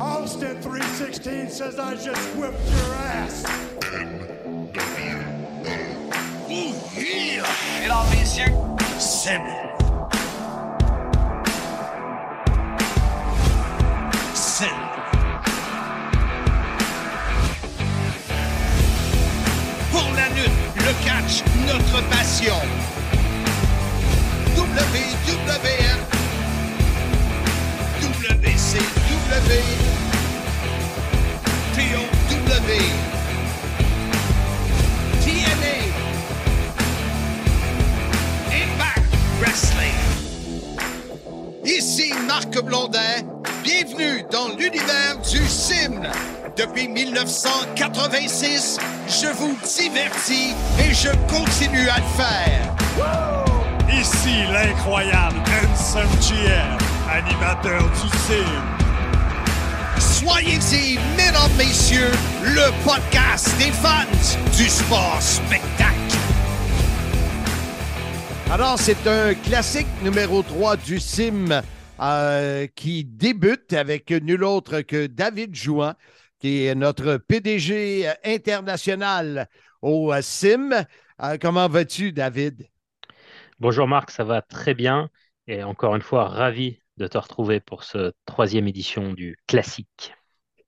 Austin 316 says I just whipped your ass. Ooh, yeah! Mesdames, messieurs, Sim. Sim. Pour la lutte, le catch, notre passion. WWF. WCW. Wrestling. Ici Marc Blondin. Bienvenue dans l'univers du sim. Depuis 1986, je vous divertis et je continue à le faire. Ici l'incroyable NSMGM, animateur du CIM. Soyez-y, mesdames, messieurs, le podcast des fans du sport spectacle. Alors, c'est un classique numéro 3 du CIM euh, qui débute avec nul autre que David Jouan, qui est notre PDG international au CIM. Euh, comment vas-tu, David? Bonjour Marc, ça va très bien et encore une fois ravi de te retrouver pour ce troisième édition du classique.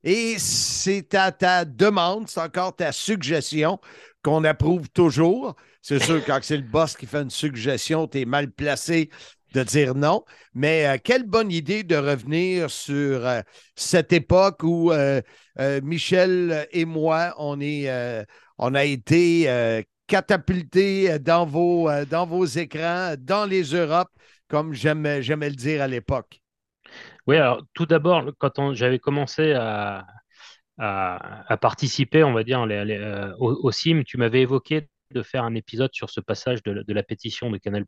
Et c'est à ta demande, c'est encore ta suggestion qu'on approuve toujours. C'est sûr, quand c'est le boss qui fait une suggestion, tu es mal placé de dire non. Mais euh, quelle bonne idée de revenir sur euh, cette époque où euh, Michel et moi, on, est, on a été catapultés dans vos, dans vos écrans, dans les Europes, comme j'aimais le dire à l'époque. Oui, alors tout d'abord, quand j'avais commencé à, à- à participer, on va dire, les- les, euh, au, au CIM, tu m'avais évoqué de faire un épisode sur ce passage de, la- de la pétition de Canal+.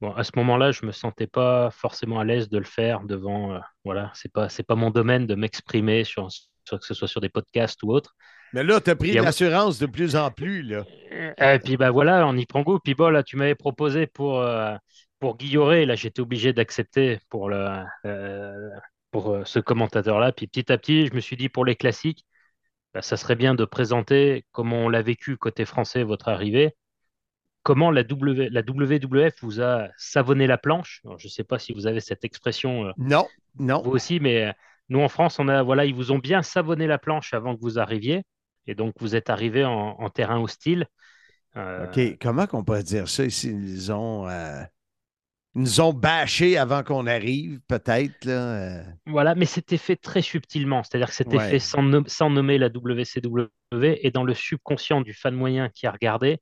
Bon, à ce moment-là, je me sentais pas forcément à l'aise de le faire devant, euh, voilà, c'est pas, c'est pas mon domaine de m'exprimer sur, sur que ce soit sur des podcasts ou autre. Mais là, tu as pris l'assurance de plus en plus. Là. Et puis bah voilà, on y prend goût. Puis bon, là, tu m'avais proposé pour, euh, pour Guilloret, là, j'étais obligé d'accepter pour, le, euh, pour euh, ce commentateur-là. Puis petit à petit, je me suis dit pour les classiques, bah, ça serait bien de présenter comment on l'a vécu côté français, votre arrivée. Comment la, w, la WWF vous a savonné la planche? Alors, je ne sais pas si vous avez cette expression euh, Non, non. vous aussi, mais nous en France, on a, voilà, ils vous ont bien savonné la planche avant que vous arriviez. Et donc, vous êtes arrivé en, en terrain hostile. Euh, OK, comment qu'on peut dire ça ici? Ils ont, euh, ils nous ont bâché avant qu'on arrive, peut-être. Là. euh. Voilà, mais c'était fait très subtilement, c'est-à-dire que c'était Ouais. fait sans, nom- sans nommer la WCW et dans le subconscient du fan moyen qui a regardé,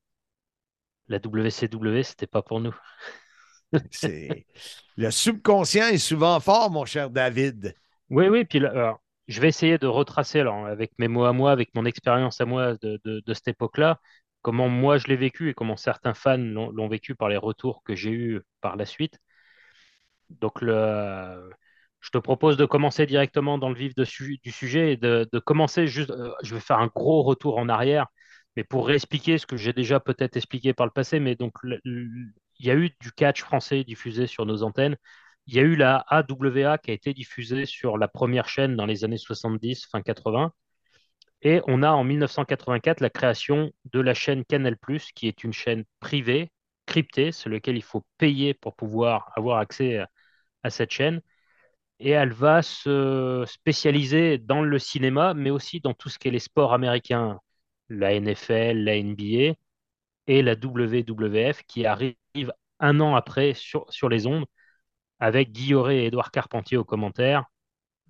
la WCW, c'était pas pour nous. Le subconscient est souvent fort, mon cher David. Oui, oui, puis alors, je vais essayer de retracer alors, avec mes mots à moi, avec mon expérience à moi de, de- de cette époque-là, comment moi je l'ai vécu et comment certains fans l'ont vécu par les retours que j'ai eus par la suite. Donc, je te propose de commencer directement dans le vif du sujet et de, commencer juste. euh, je vais faire un gros retour en arrière, mais pour réexpliquer ce que j'ai déjà peut-être expliqué par le passé. Mais donc, il y a eu du catch français diffusé sur nos antennes. Il y a eu la AWA qui a été diffusée sur la première chaîne dans les années 70, fin 80. Et on a en 1984 la création de la chaîne Canal+, qui est une chaîne privée, cryptée, sur laquelle il faut payer pour pouvoir avoir accès à, cette chaîne. Et elle va se spécialiser dans le cinéma, mais aussi dans tout ce qui est les sports américains, la NFL, la NBA et la WWF, qui arrive un an après sur, sur les ondes, avec Guilloret et Édouard Carpentier aux commentaires,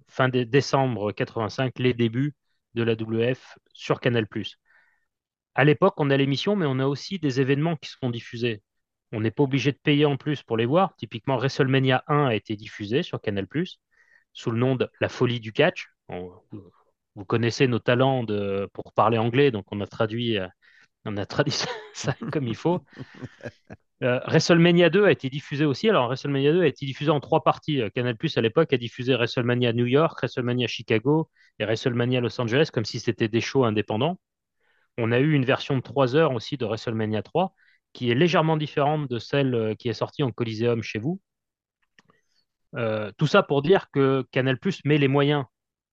fin décembre 85, les débuts de la WF sur Canal+. À l'époque, on a l'émission, mais on a aussi des événements qui sont diffusés. On n'est pas obligé de payer en plus pour les voir. Typiquement, WrestleMania 1 a été diffusé sur Canal+, sous le nom de La Folie du Catch. Vous, connaissez nos talents pour parler anglais, donc on a traduit, euh, on a traduit ça comme il faut. Euh, WrestleMania 2 a été diffusé aussi. Alors, WrestleMania 2 a été diffusé en trois parties. Euh, Canal Plus à l'époque a diffusé WrestleMania New York, WrestleMania Chicago et WrestleMania Los Angeles comme si c'était des shows indépendants. On a eu une version de 3 heures aussi de WrestleMania 3 qui est légèrement différente de celle euh, qui est sortie en Coliseum chez vous. Tout ça pour dire que Canal Plus met les moyens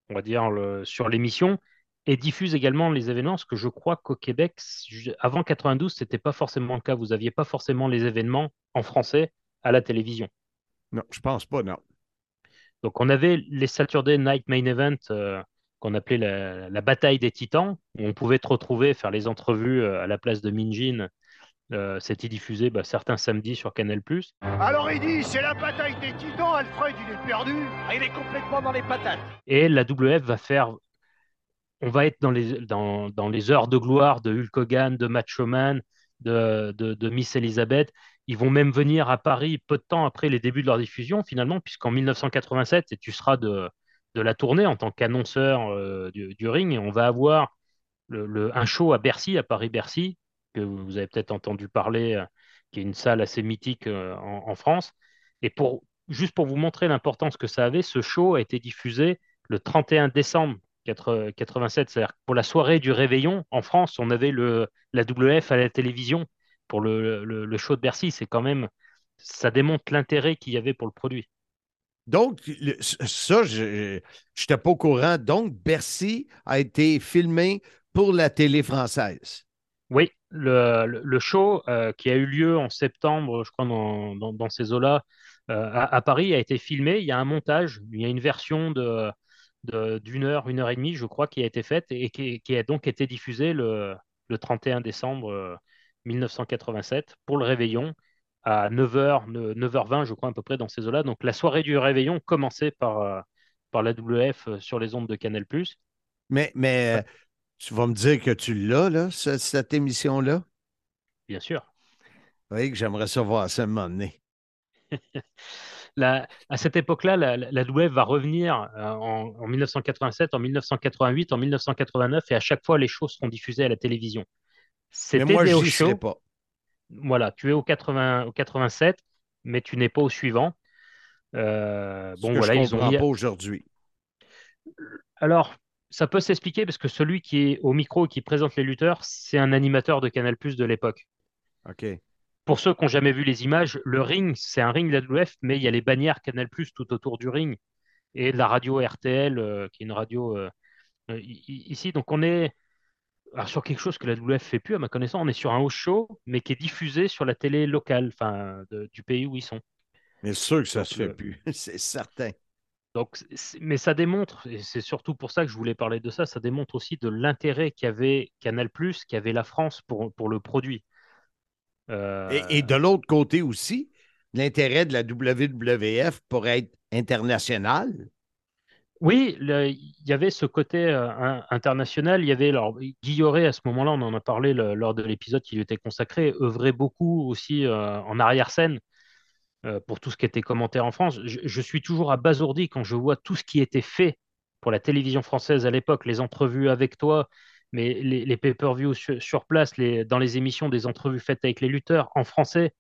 on va dire, sur l'émission et diffuse également les événements, parce que je crois qu'au Québec, avant 92, c'était pas forcément le cas. Vous aviez pas forcément les événements en français à la télévision. Non, je pense pas, non. Donc, on avait les Saturday Night Main Event euh, qu'on appelait la, la bataille des titans, où on pouvait te retrouver, faire les entrevues euh, à la place de Minjin. Euh, C'était diffusé bah, certains samedis sur Canal+. Alors il dit, c'est la bataille des titans, Alfred, il est perdu. Ah, Il est complètement dans les patates. Et la WF va faire. On va être dans les, dans, dans les heures de gloire de Hulk Hogan, de Macho Man, de, de, Miss Elizabeth. Ils vont même venir à Paris peu de temps après les débuts de leur diffusion, finalement, puisqu'en 1987, et tu seras de, de la tournée en tant qu'annonceur euh, du, du ring, et on va avoir le, le- un show à Bercy, à Paris-Bercy, que vous avez peut-être entendu parler, euh, qui est une salle assez mythique euh, en, en France. Et pour, juste pour vous montrer l'importance que ça avait, ce show a été diffusé le 31 décembre 80 87. C'est-à-dire pour la soirée du réveillon, en France, on avait le, la WF à la télévision pour le, le- le show de Bercy. C'est quand même, ça démontre l'intérêt qu'il y avait pour le produit. Donc, ça, je n'étais pas au courant. Donc, Bercy a été filmé pour la télé française. Oui, le, le- show euh, qui a eu lieu en septembre, je crois, dans, dans- dans ces eaux-là, euh, à, à Paris, a été filmé. Il y a un montage, il y a une version de- d'une heure, une heure et demie, je crois, qui a été faite et qui, qui a donc été diffusée le, le 31 décembre euh, 1987 pour le réveillon à 9h, 9h20, je crois, à peu près, dans ces eaux-là. Donc la soirée du réveillon commençait par, euh, par la WF euh, sur les ondes de Canal+. Mais, mais euh, tu vas me dire que tu l'as, là, ce- cette émission-là? Bien sûr. Oui, que j'aimerais savoir ça un moment donné. La- à cette époque-là, la, la, va revenir euh, en, en 1987, en 1988, en 1989, et à chaque fois, les shows seront diffusés à la télévision. Mais C'était moi, je shows. pas. Voilà, tu es au, 80, au 87, mais tu n'es pas au suivant. Euh, bon, voilà, je ils ont mis- pas aujourd'hui. Alors, ça peut s'expliquer parce que celui qui est au micro et qui présente les lutteurs, c'est un animateur de Canal+ de l'époque. OK. Pour ceux qui n'ont jamais vu les images, le ring, c'est un ring de la WF, mais il y a les bannières Canal+ tout autour du ring et de la radio RTL, euh, qui est une radio euh, euh, ici. Donc on est sur quelque chose que la WF fait plus, à ma connaissance, on est sur un house show, mais qui est diffusé sur la télé locale, enfin, du pays où ils sont. Mais c'est sûr que ça Donc, se fait plus. C'est certain. Donc, mais ça démontre, et c'est surtout pour ça que je voulais parler de ça, ça démontre aussi de l'intérêt qu'avait Canal+, qu'avait la France pour, pour le produit. Euh, Et, et de l'autre côté aussi, l'intérêt de la WWF pour être international. Oui, le- il y avait ce côté euh, international. Il y avait alors, Guilloré, à ce moment-là, on en a parlé le- lors de l'épisode qui lui était consacré, œuvrait beaucoup aussi euh, en arrière-scène pour tout ce qui était commentaire en France. Je, je suis toujours abasourdi quand je vois tout ce qui était fait pour la télévision française à l'époque, les entrevues avec toi, mais les, les pay-per-views sur, sur place, les, dans les émissions, des entrevues faites avec les lutteurs en français,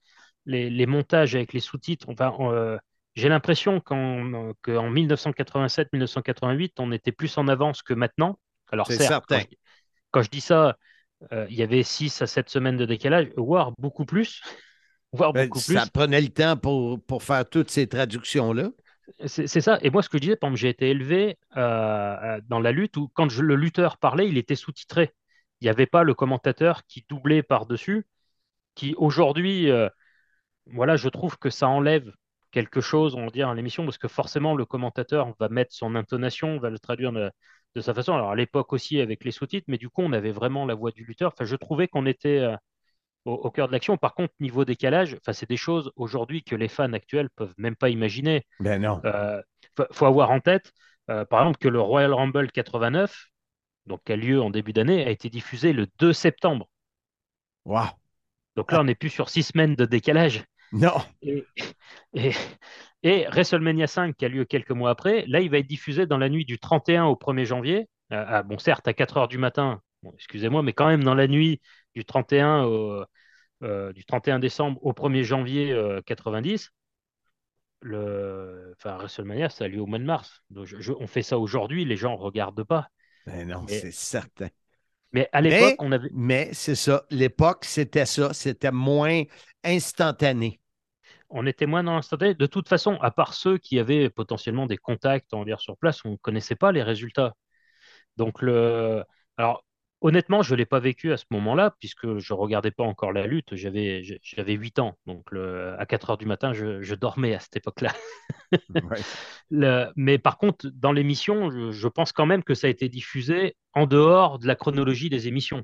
les, les montages avec les sous-titres. Enfin, euh, j'ai l'impression qu'en qu'en 1987-1988, on était plus en avance que maintenant. Alors C'est certes, quand certain. je, quand je dis ça, euh, il y avait 6 à 7 semaines de décalage, voire beaucoup plus. Voire Ben, beaucoup ça plus. prenait le temps pour, pour faire toutes ces traductions-là. C'est ça. Et moi, ce que je disais, par exemple, j'ai été élevé euh, euh, dans la lutte où, quand le lutteur parlait, il était sous-titré. Il n'y avait pas le commentateur qui doublait par-dessus, qui aujourd'hui, euh, voilà, je trouve que ça enlève quelque chose, on va dire, à l'émission, parce que forcément, le commentateur va mettre son intonation, va le traduire de, sa façon. Alors, à l'époque aussi, avec les sous-titres, mais du coup, on avait vraiment la voix du lutteur. Enfin, je trouvais qu'on était au, au cœur de l'action. Par contre, niveau décalage, c'est des choses aujourd'hui que les fans actuels peuvent même pas imaginer. Ben non. Euh, faut, avoir en tête, euh, par exemple, que le Royal Rumble 89, donc qui a lieu en début d'année, a été diffusé le 2 septembre. Wow. Donc là, on n'est plus sur six semaines de décalage. Non. Et, et, et WrestleMania 5, qui a lieu quelques mois après, là, il va être diffusé dans la nuit du 31 au 1er janvier. Euh, ah, bon, certes, à 4 heures du matin, bon, excusez-moi, mais quand même dans la nuit du 31, au, euh, du 31 décembre au 1er janvier euh, 90. Le, enfin, WrestleMania, ça a lieu au mois de mars. Donc, je- je- on fait ça aujourd'hui, les gens ne regardent pas. Ben non, Mais- c'est certain. Mais à l'époque, on avait. mais c'est ça. L'époque, c'était ça. C'était moins instantané. on était moins dans l'instantané. De toute façon, à part ceux qui avaient potentiellement des contacts, on dire, sur place, on ne connaissait pas les résultats. Donc, le... Alors, honnêtement, je ne l'ai pas vécu à ce moment-là, puisque je ne regardais pas encore la lutte. J'avais, j'avais 8 ans. Donc, le... à 4 heures du matin, je, dormais à cette époque-là. Mais par contre, dans l'émission, je, je pense quand même que ça a été diffusé en dehors de la chronologie des émissions.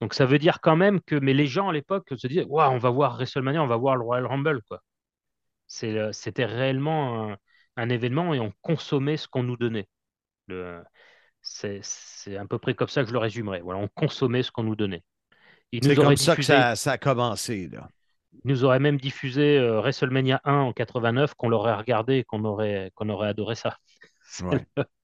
Donc ça veut dire quand même que, mais les gens à l'époque se disaient, waouh, on va voir WrestleMania, on va voir le Royal Rumble, quoi. Euh, c'était réellement un, événement et on consommait ce qu'on nous donnait. C'est à peu près comme ça que je le résumerais. Voilà, on consommait ce qu'on nous donnait. C'est comme ça que ça, a commencé. Là. Ils nous auraient même diffusé euh, WrestleMania 1 en 89, qu'on l'aurait regardé et qu'on aurait, qu'on aurait adoré ça.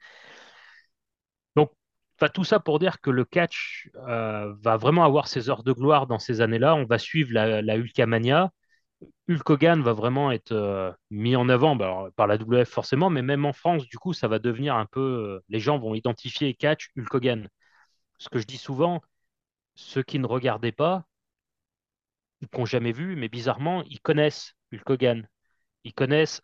tout ça pour dire que le catch euh, va vraiment avoir ses heures de gloire dans ces années-là. On va suivre la, la Hulkamania. Hulk Hogan va vraiment être euh, mis en avant bah, par la WF forcément, mais même en France, du coup, ça va devenir un peu. Euh, les gens vont identifier catch Hulk Hogan. Ce que je dis souvent, ceux qui ne regardaient pas, qui n'ont jamais vu, mais bizarrement, ils connaissent Hulk Hogan. Ils connaissent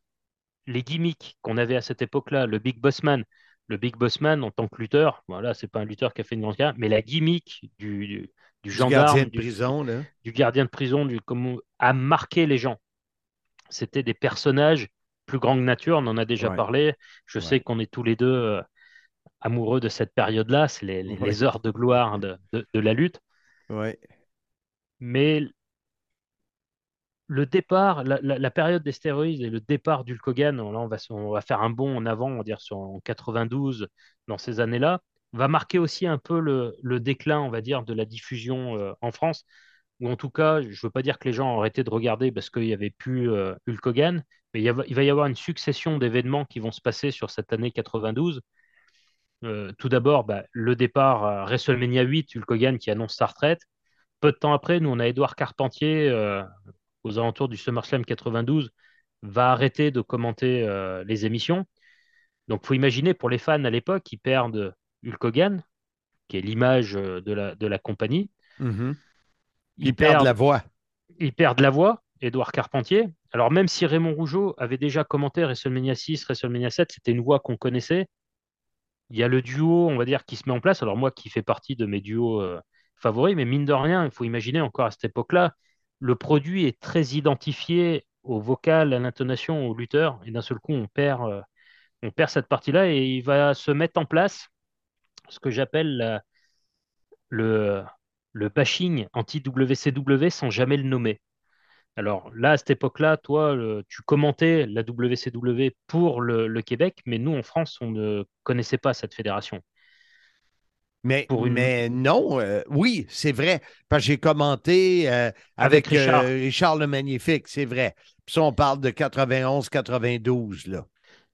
les gimmicks qu'on avait à cette époque-là, le Big Boss Man le Big Boss Man en tant que lutteur, voilà, c'est pas un lutteur qui a fait une grande carrière, mais la gimmick du, du, gendarme, gardien de prison, du gardien de prison, du comment a marqué les gens. C'était des personnages plus grands que nature, on en a déjà parlé. Je sais qu'on est tous les deux euh, amoureux de cette période-là, c'est les, heures de gloire de, de, de la lutte. Mais le départ, la, période des stéroïdes et le départ là on va, on va faire un bond en avant, on va dire sur, en 92, dans ces années-là, va marquer aussi un peu le, déclin, on va dire, de la diffusion euh, en France, ou en tout cas, je ne veux pas dire que les gens ont arrêté de regarder parce qu'il n'y avait plus euh, Hulk Hogan, mais il, va y avoir une succession d'événements qui vont se passer sur cette année 92. Euh, tout d'abord, bah, le départ à WrestleMania 8, Hulk Hogan qui annonce sa retraite. Peu de temps après, nous, on a Edouard Carpentier, aux alentours du SummerSlam 92, va arrêter de commenter euh, les émissions. Donc, il faut imaginer pour les fans à l'époque, ils perdent Hulk Hogan, qui est l'image euh, de la, de la compagnie. Mm-hmm. Ils, perdent, la voix. Ils perdent la voix, Édouard Carpentier. Alors, même si Raymond Rougeau avait déjà commenté WrestleMania 6, WrestleMania 7, c'était une voix qu'on connaissait. Il y a le duo, on va dire, qui se met en place. Alors, moi qui fais partie de mes duos euh, favoris, mais mine de rien, il faut imaginer encore à cette époque-là, le produit est très identifié au vocal, à l'intonation, au lutteur, et d'un seul coup, on perd, euh, cette partie-là, et il va se mettre en place ce que j'appelle le, le bashing anti-WCW sans jamais le nommer. Alors là, à cette époque-là, toi, tu commentais la WCW pour le, Québec, mais nous, en France, on ne connaissait pas cette fédération. Mais, mais non, euh, oui, c'est vrai. Parce que j'ai commenté euh, avec, euh, Richard. le Magnifique, c'est vrai. Puis ça, on parle de 91-92, là.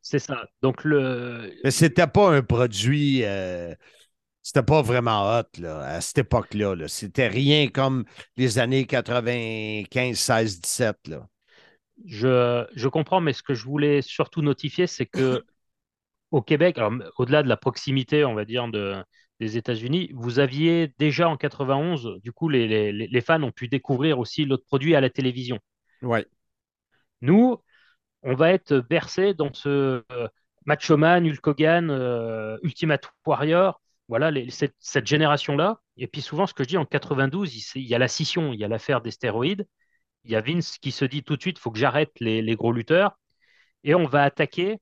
C'est ça. Donc, le. Mais c'était pas un produit. c'était pas vraiment hot, là, à cette époque-là. -là, c'était rien comme les années 95, 16, 17, là. Je, je comprends, mais ce que je voulais surtout notifier, c'est que au Québec, au-delà de la proximité, on va dire, de, des États-Unis, vous aviez déjà en 91, du coup, les, les, fans ont pu découvrir aussi l'autre produit à la télévision. Ouais. Nous, on va être bercé dans ce euh, Macho Man, Hulk Hogan, euh, Ultimate Warrior, voilà, cette, cette génération-là. Et puis souvent, ce que je dis, en 92, il, y a la scission, il y a l'affaire des stéroïdes. Il y a Vince qui se dit tout de suite, il faut que j'arrête les, les gros lutteurs. Et on va attaquer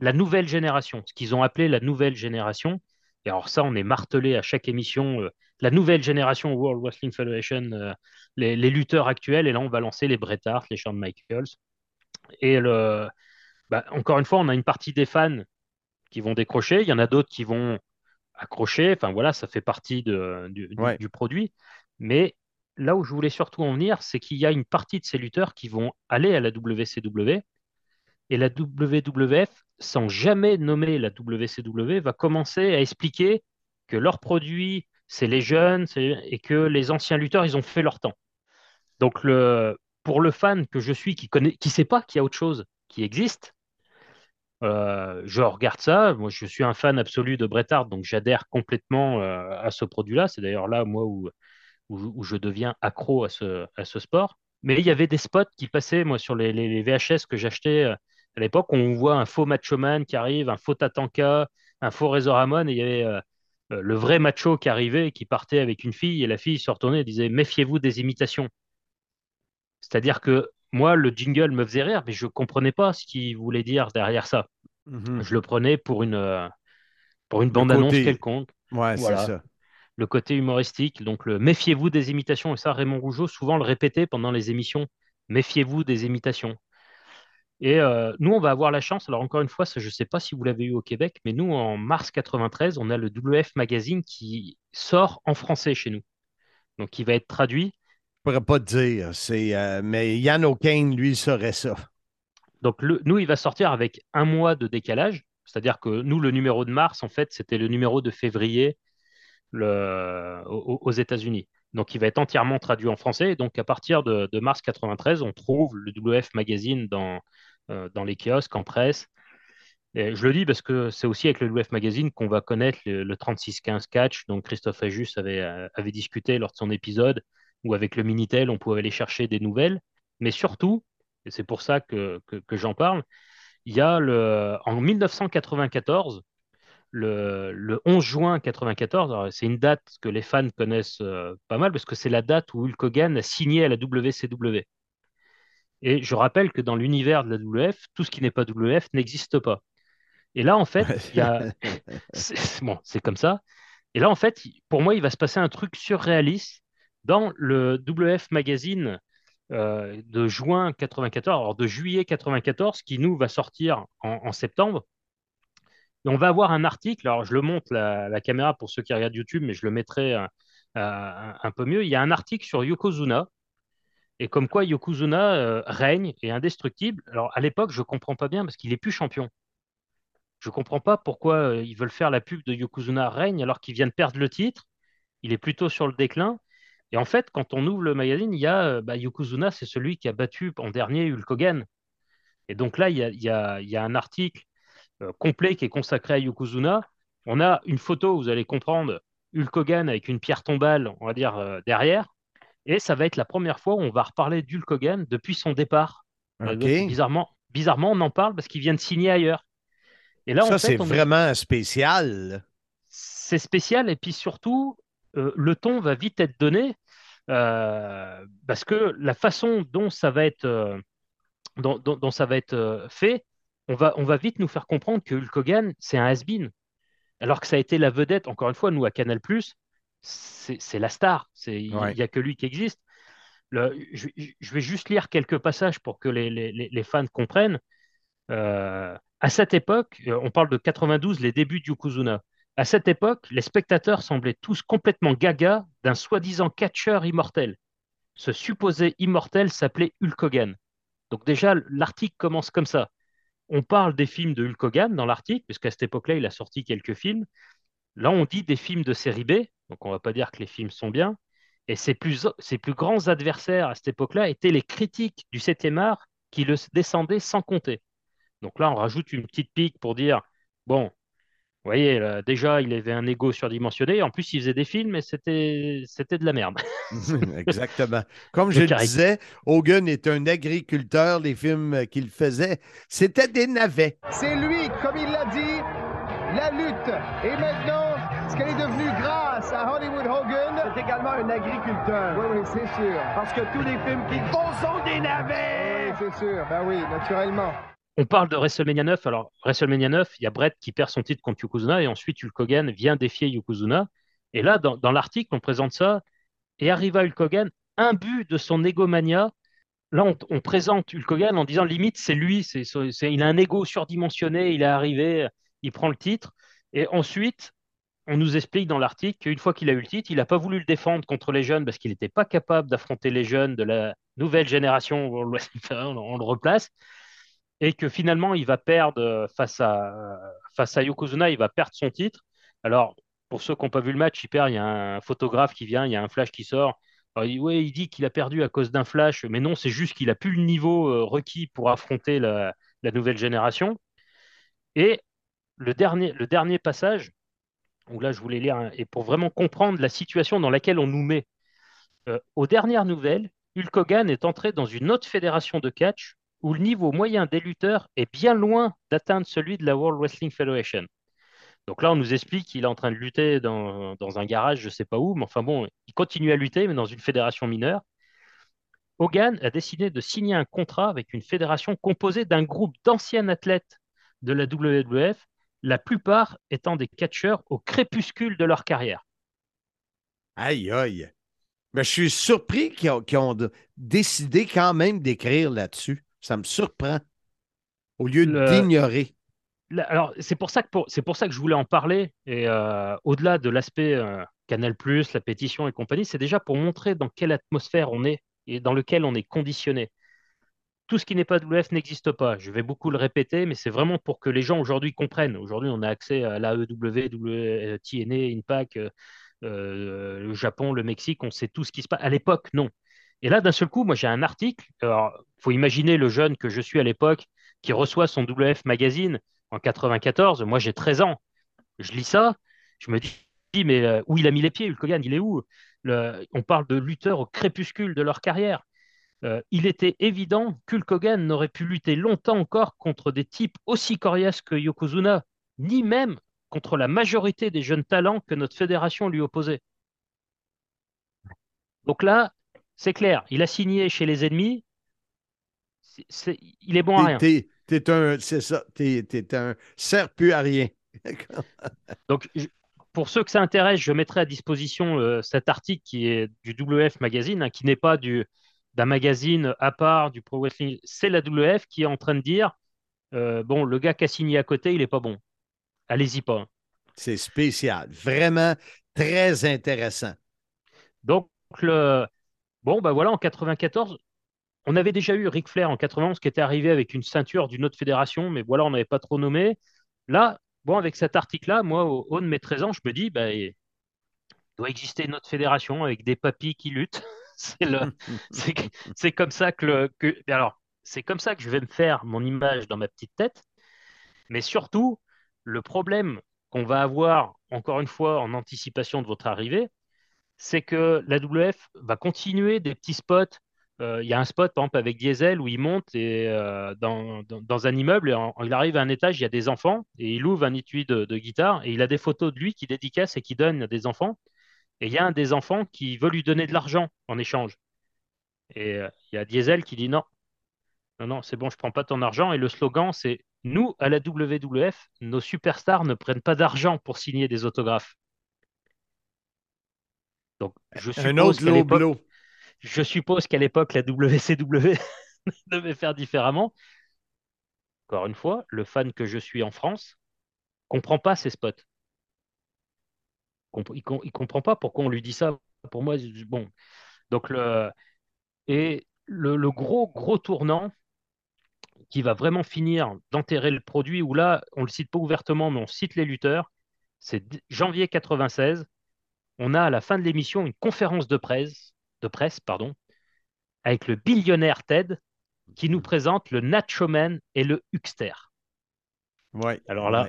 la nouvelle génération, ce qu'ils ont appelé la nouvelle génération. Et alors ça, on est martelé à chaque émission. Euh, la nouvelle génération World Wrestling Federation, euh, les, lutteurs actuels, et là, on va lancer les Bret Hart, les Shawn Michaels. Et le, bah, encore une fois, on a une partie des fans qui vont décrocher, il y en a d'autres qui vont accrocher. Enfin voilà, ça fait partie de, du, du, produit. Mais là où je voulais surtout en venir, c'est qu'il y a une partie de ces lutteurs qui vont aller à la WCW et la WWF, sans jamais nommer la WCW, va commencer à expliquer que leur produit, c'est les jeunes et que les anciens lutteurs, ils ont fait leur temps. Donc, pour le fan que je suis, qui ne sait pas qu'il y a autre chose qui existe, euh, je regarde ça. Moi, je suis un fan absolu de Bret Hart, donc j'adhère complètement euh, à ce produit-là. C'est d'ailleurs là, moi, où, je deviens accro à ce, sport. Mais il y avait des spots qui passaient, moi, sur les VHS que j'achetais euh, à l'époque, on voit un faux macho man qui arrive, un faux Tatanka, un faux Razor Ramon, et il y avait euh, euh, le vrai macho qui arrivait et qui partait avec une fille, et la fille se retournait et disait Méfiez-vous des imitations. C'est-à-dire que moi, le jingle me faisait rire, mais je ne comprenais pas ce qu'il voulait dire derrière ça. Mhm. Je le prenais pour une, euh, pour une Le bande-annonce côté- quelconque. Ouais, c'est ça. Le côté humoristique, donc le méfiez-vous des imitations. Et ça, Raymond Rougeau souvent le répétait pendant les émissions. Méfiez-vous des imitations. Et euh, nous, on va avoir la chance, alors encore une fois, ça, je ne sais pas si vous l'avez eu au Québec, mais nous, en mars 93, on a le WF Magazine qui sort en français chez nous. Donc, qui va être traduit. Je pourrais pas te dire. C'est, euh, mais Yann O'Kane, lui, saurait ça. Donc, le- nous, il va sortir avec un mois de décalage. C'est-à-dire que nous, le numéro de mars, en fait, c'était le numéro de février le- aux, aux États-Unis. Donc, il va être entièrement traduit en français. Et donc, à partir de, de mars 93, on trouve le WF Magazine dans, dans les kiosques, en presse. Je le dis parce que c'est aussi avec le WF Magazine qu'on va connaître le, le 36-15 catch dont Christophe Ajus avait, euh, avait discuté lors de son épisode, où avec le Minitel, on pouvait aller chercher des nouvelles. Mais surtout, et c'est pour ça que, j'en parle, il y a le, en 1994, le, le 11 juin 94, alors c'est une date que les fans connaissent euh, pas mal parce que c'est la date où Hulk Hogan a signé à la WCW. Et je rappelle que dans l'univers de la WF, tout ce qui n'est pas WF n'existe pas. Et là, en fait, il y a... c'est- bon, c'est comme ça. Et là, en fait, pour moi, il va se passer un truc surréaliste dans le WF Magazine euh, de juin 94, alors de juillet 94, qui nous va sortir en, en septembre. Et on va avoir un article, alors je le montre la, la caméra pour ceux qui regardent YouTube, mais je le mettrai euh, euh, un peu mieux. Il y a un article sur Yokozuna, et comme quoi Yokozuna euh, règne et est indestructible. Alors à l'époque, je ne comprends pas bien parce qu'il est plus champion. Je comprends pas pourquoi euh, ils veulent faire la pub de Yokozuna règne alors qu'il vient de perdre le titre. Il est plutôt sur le déclin. Et en fait, quand on ouvre le magazine, il y a euh, bah, Yokozuna, c'est celui qui a battu en dernier Hulk Hogan. Et donc là, il y a, il y a- un article complet qui est consacré à Yokozuna. On a une photo, vous allez comprendre, Hulk Hogan avec une pierre tombale, on va dire, derrière. Et ça va être la première fois où on va reparler d'Hulk Hogan depuis son départ. Euh. Bizarrement, bizarrement, on en parle parce qu'il vient de signer ailleurs. Et là, ça, en c'est fait, on est- vraiment spécial. c'est spécial et puis surtout, euh, le ton va vite être donné euh, parce que la façon dont ça va être, euh, dont, dont- dont ça va être fait, on va, on va vite nous faire comprendre que Hulk Hogan, c'est un has-been. Alors que ça a été la vedette, encore une fois, nous à Canal+, c'est la star. Il Ouais. n'y a que lui qui existe. Le- je, je vais juste lire quelques passages pour que les, les- les- les fans comprennent. Euh, à cette époque, euh, on parle de 92, les débuts du Yokozuna. À cette époque, les spectateurs semblaient tous complètement gaga d'un soi-disant catcheur immortel. Ce supposé immortel s'appelait Hulk Hogan. Donc déjà, l'article commence comme ça. On parle des films de Hulk Hogan dans l'article, puisqu'à cette époque-là, il a sorti quelques films. Là, on dit des films de série B, donc on ne va pas dire que les films sont bien. Et ses plus, ses plus grands adversaires à cette époque-là étaient les critiques du 7e art qui le descendaient sans compter. Donc là, on rajoute une petite pique pour dire, bon, vous voyez, là, déjà, il avait un ego surdimensionné. En plus, il faisait des films et c'était, c'était de la merde. Exactement. Comme je le disais, Hogan est un agriculteur. Les films qu'il faisait, c'était des navets. C'est lui, comme il l'a dit, la lutte. Et maintenant, ce qu'elle est devenue grâce à Hollywood Hogan. C'est également un agriculteur. Oui, oui, c'est sûr. Parce que tous les films qui font sont des navets. Oui, c'est sûr. Ben oui, naturellement. On parle de WrestleMania 9. Alors, WrestleMania 9, il y a Brett qui perd son titre contre Yokozuna et ensuite Hulk Hogan vient défier Yokozuna. Et là, dans, dans l'article, on présente ça. Et arrive à Hulk Hogan, imbu de son égomania. Là, on, on présente Hulk Hogan en disant limite, c'est lui, c'est, c'est- il a un ego surdimensionné, il est arrivé, il prend le titre. Et ensuite, on nous explique dans l'article qu'une fois qu'il a eu le titre, il n'a pas voulu le défendre contre les jeunes parce qu'il n'était pas capable d'affronter les jeunes de la nouvelle génération, on le, on le replace, et que finalement, il va perdre euh, face à, euh, face à Yokozuna, il va perdre son titre. Alors, pour ceux qui n'ont pas vu le match, il perd, il y a un photographe qui vient, il y a un flash qui sort. Alors, il, dit qu'il a perdu à cause d'un flash, mais non, c'est juste qu'il n'a plus le niveau euh, requis pour affronter la, nouvelle génération. Et le dernier passage, où là je voulais lire, et pour vraiment comprendre la situation dans laquelle on nous met. Euh, aux dernières nouvelles, Hulk Hogan est entré dans une autre fédération de catch où le niveau moyen des lutteurs est bien loin d'atteindre celui de la World Wrestling Federation. Donc là, on nous explique qu'il est en train de lutter dans, un garage, je ne sais pas où, mais enfin bon, il continue à lutter, mais dans une fédération mineure. Hogan a décidé de signer un contrat avec une fédération composée d'un groupe d'anciens athlètes de la WWF, la plupart étant des catcheurs au crépuscule de leur carrière. Aïe, aïe. Mais je suis surpris qu'ils ont, décidé quand même d'écrire là-dessus. Ça me surprend. Au lieu d'ignorer. Alors, c'est pour, ça que c'est pour ça que je voulais en parler. Et euh, au-delà de l'aspect euh, Canal, la pétition et compagnie, c'est déjà pour montrer dans quelle atmosphère on est et dans lequel on est conditionné. Tout ce qui n'est pas WF n'existe pas. Je vais beaucoup le répéter, mais c'est vraiment pour que les gens aujourd'hui comprennent. Aujourd'hui, on a accès à l'AEW, TNA, Impact, euh, le Japon, le Mexique, on sait tout ce qui se passe. À l'époque, non. Et là, d'un seul coup, moi, j'ai un article. Il faut imaginer le jeune que je suis à l'époque qui reçoit son WF magazine en 94. Moi, j'ai 13 ans. Je lis ça. Je me dis, mais euh, où il a mis les pieds, Hulk Il est où? On parle de lutteurs au crépuscule de leur carrière. Euh, il était évident qu'Hulk Hogan n'aurait pu lutter longtemps encore contre des types aussi coriaces que Yokozuna, ni même contre la majorité des jeunes talents que notre fédération lui opposait. Donc là, c'est clair, il a signé chez les ennemis, il est bon à rien. T'es un, c'est ça, t'es, un sert plus à rien. Donc, pour ceux que ça intéresse, je mettrai à disposition euh, cet article qui est du WF Magazine, hein, qui n'est pas du, d'un magazine à part du Pro Wrestling. C'est la WF qui est en train de dire euh, bon, le gars qui a signé à côté, il n'est pas bon allez-y pas. C'est spécial, vraiment très intéressant. Donc, le... bon, ben voilà, en 94, on avait déjà eu Ric Flair en 91 qui était arrivé avec une ceinture d'une autre fédération, mais voilà, on n'avait pas trop nommé. Là, bon, avec cet article-là, moi, au haut de mes 13 ans, je me dis, ben, il doit exister une autre fédération avec des papis qui luttent. c'est, comme ça que, le... que... Alors, c'est comme ça que je vais me faire mon image dans ma petite tête. Mais surtout, le problème qu'on va avoir, encore une fois, en anticipation de votre arrivée, c'est que la WF va continuer des petits spots. Euh, il y a un spot, par exemple, avec Diesel où il monte et, euh, dans, un immeuble, et il arrive à un étage, il y a des enfants, et il ouvre un étui de, guitare, et il a des photos de lui qui dédicace et qui donne à des enfants. Et il y a un des enfants qui veut lui donner de l'argent en échange. Et euh, il y a Diesel qui dit non, non, non, c'est bon, je ne prends pas ton argent. Et le slogan, c'est nous, à la WWF, nos superstars ne prennent pas d'argent pour signer des autographes. Donc, je suppose, je suppose qu'à l'époque, la WCW devait faire différemment. Encore une fois, le fan que je suis en France comprend pas ces spots. Il ne comprend pas pourquoi on lui dit ça. Pour moi, bon. Donc, le, et le, le gros, gros tournant, qui va vraiment finir d'enterrer le produit, où là, on ne le cite pas ouvertement, mais on cite les lutteurs. C'est janvier 96. On a à la fin de l'émission une conférence de presse, de presse pardon, avec le billionnaire Ted qui nous présente le Nacho Man et le Huckster. Ouais. Alors là,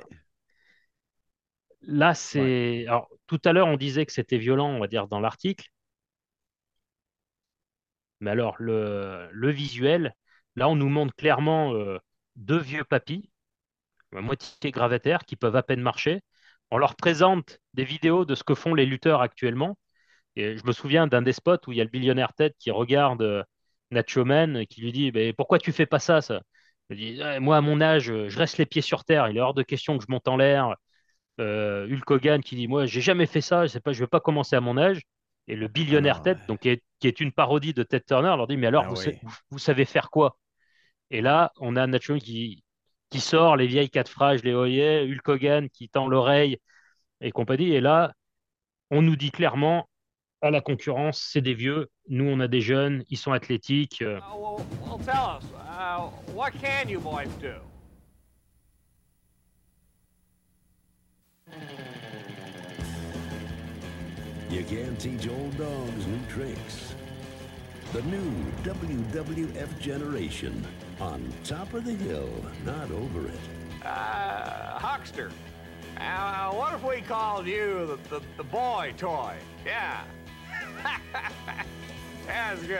là c'est. Alors tout à l'heure, on disait que c'était violent, on va dire, dans l'article. Mais alors, le, le visuel, Là, on nous montre clairement euh, deux vieux papis, à moitié gravataires, qui peuvent à peine marcher. On leur présente des vidéos de ce que font les lutteurs actuellement. Et je me souviens d'un des spots où il y a le billionnaire Ted qui regarde euh, Nacho Man qui lui dit Pourquoi tu fais pas ça, ça? Moi, à mon âge, je reste les pieds sur terre. Il est hors de question que je monte en l'air. Euh, Hulk Hogan qui dit Moi, j'ai jamais fait ça. Je ne vais pas commencer à mon âge. Et le billionnaire ah Ted, donc, qui est, une parodie de Ted Turner, leur dit Mais alors, ah vous, savez faire quoi? Et là, on a Nacho qui, qui sort les vieilles quatre phrases, les Oye, Hulk Hogan qui tend l'oreille et compagnie. Et là, on nous dit clairement à la concurrence, c'est des vieux. Nous, on a des jeunes, ils sont athlétiques. Uh, well, tell us, uh, what can you boys do? You can't teach old dogs new tricks. The new WWF generation. On top of the hill, not over it. Uh, Huckster. Uh, what if we called you the, the, the boy toy? Yeah. That's good.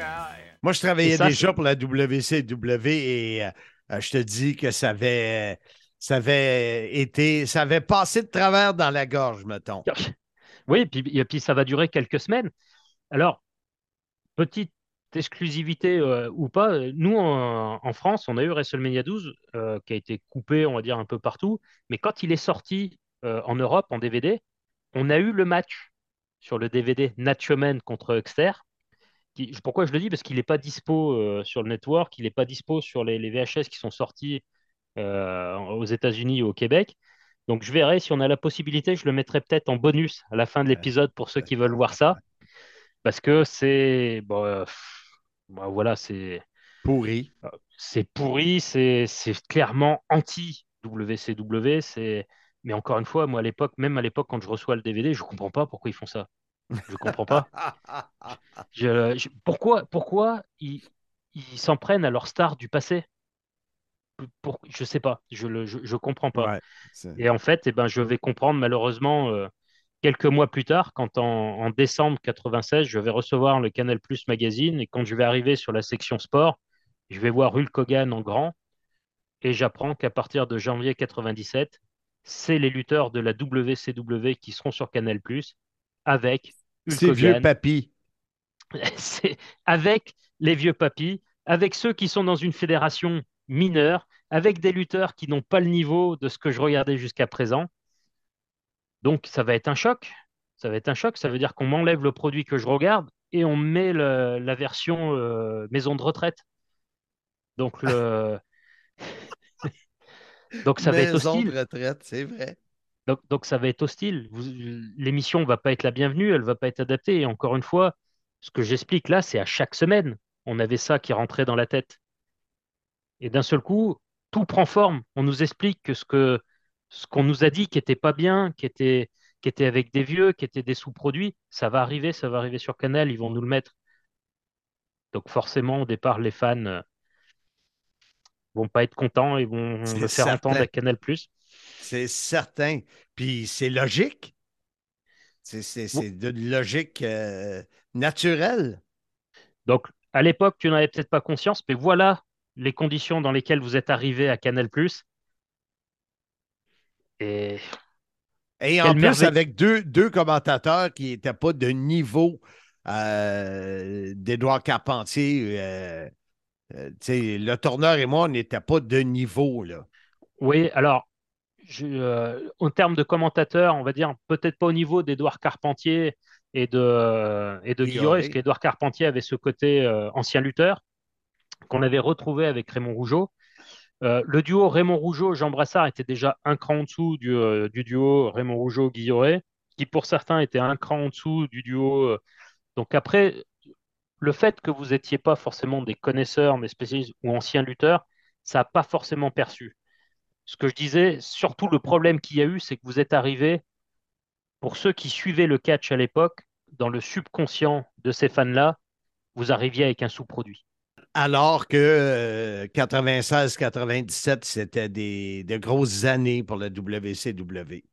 Moi, je travaillais déjà pour la WCW et euh, je te dis que ça avait, ça avait été, ça avait passé de travers dans la gorge, mettons. Oui, et puis, puis ça va durer quelques semaines. Alors, petite exclusivité euh, ou pas, nous en, France, on a eu WrestleMania 12 euh, qui a été coupé, on va dire, un peu partout. Mais quand il est sorti en Europe en DVD, on a eu le match sur le DVD Nacho Man contre Huxter pourquoi je le dis? Parce qu'il n'est pas dispo euh, sur le network, il n'est pas dispo sur les, VHS qui sont sortis euh, aux États-Unis ou au Québec. Donc je verrai si on a la possibilité, je le mettrai peut-être en bonus à la fin de l'épisode pour ceux qui veulent voir ça. Parce que c'est. Bon, euh, voilà, c'est. Pourri. C'est pourri, c'est clairement anti-WCW. Mais encore une fois, moi à l'époque, même à l'époque, quand je reçois le DVD, je ne comprends pas pourquoi ils font ça. Je comprends pas. pourquoi pourquoi ils s'en prennent à leur star du passé? Pour, Je sais pas. Je ne je, comprends pas. et en fait, eh ben, je vais comprendre malheureusement euh, quelques mois plus tard, quand en, décembre 96, je vais recevoir le Canal Plus magazine et quand je vais arriver sur la section sport, je vais voir Hulk Hogan en grand et j'apprends qu'à partir de janvier 97, c'est les lutteurs de la WCW qui seront sur Canal Plus avec ces vieux papis. C'est avec les vieux papis, avec ceux qui sont dans une fédération mineure, avec des lutteurs qui n'ont pas le niveau de ce que je regardais jusqu'à présent. Donc ça va être un choc. Ça va être un choc. Ça veut dire qu'on m'enlève le produit que je regarde et on met la version euh, maison de retraite. Donc le. Donc ça va être hostile. Maison de retraite, c'est vrai. Donc, ça va être hostile. L'émission ne va pas être la bienvenue, elle ne va pas être adaptée. Et encore une fois, ce que j'explique là, c'est à chaque semaine. On avait ça qui rentrait dans la tête. Et d'un seul coup, tout prend forme. On nous explique que ce que ce qu'on nous a dit qui n'était pas bien, qui était, qui était avec des vieux, qui était des sous-produits, ça va arriver, ça va arriver sur Canal, ils vont nous le mettre. Donc forcément, au départ, les fans ne euh, vont pas être contents, ils vont le faire entendre à Canal+. C'est certain. Puis c'est logique. C'est de logique euh, naturelle. Donc, à l'époque, tu n'en avais peut-être pas conscience, mais voilà les conditions dans lesquelles vous êtes arrivé à Canal+. Et, Et en plus, avec deux, deux commentateurs qui n'étaient pas de niveau euh, d'Édouard Carpentier, euh, le tourneur et moi, on n'était pas de niveau. Là. Oui, alors, euh, en termes de commentateurs, on va dire peut-être pas au niveau d'Edouard Carpentier et de, et de Guillaume, parce qu'Edouard Carpentier avait ce côté euh, ancien lutteur qu'on avait retrouvé avec Raymond Rougeau. Euh, le duo Raymond Rougeau-Jean Brassard était déjà un cran en dessous du, duo Raymond Rougeau-Guillaume, qui pour certains était un cran en dessous du duo. donc après, le fait que vous n'étiez pas forcément des connaisseurs, mais spécialistes ou anciens lutteurs, ça n'a pas forcément perçu ce que je disais, surtout le problème qu'il y a eu, c'est que vous êtes arrivé, pour ceux qui suivaient le catch à l'époque, dans le subconscient de ces fans-là, vous arriviez avec un sous-produit. Alors que 96-97, euh, c'était des, de grosses années pour la WCW.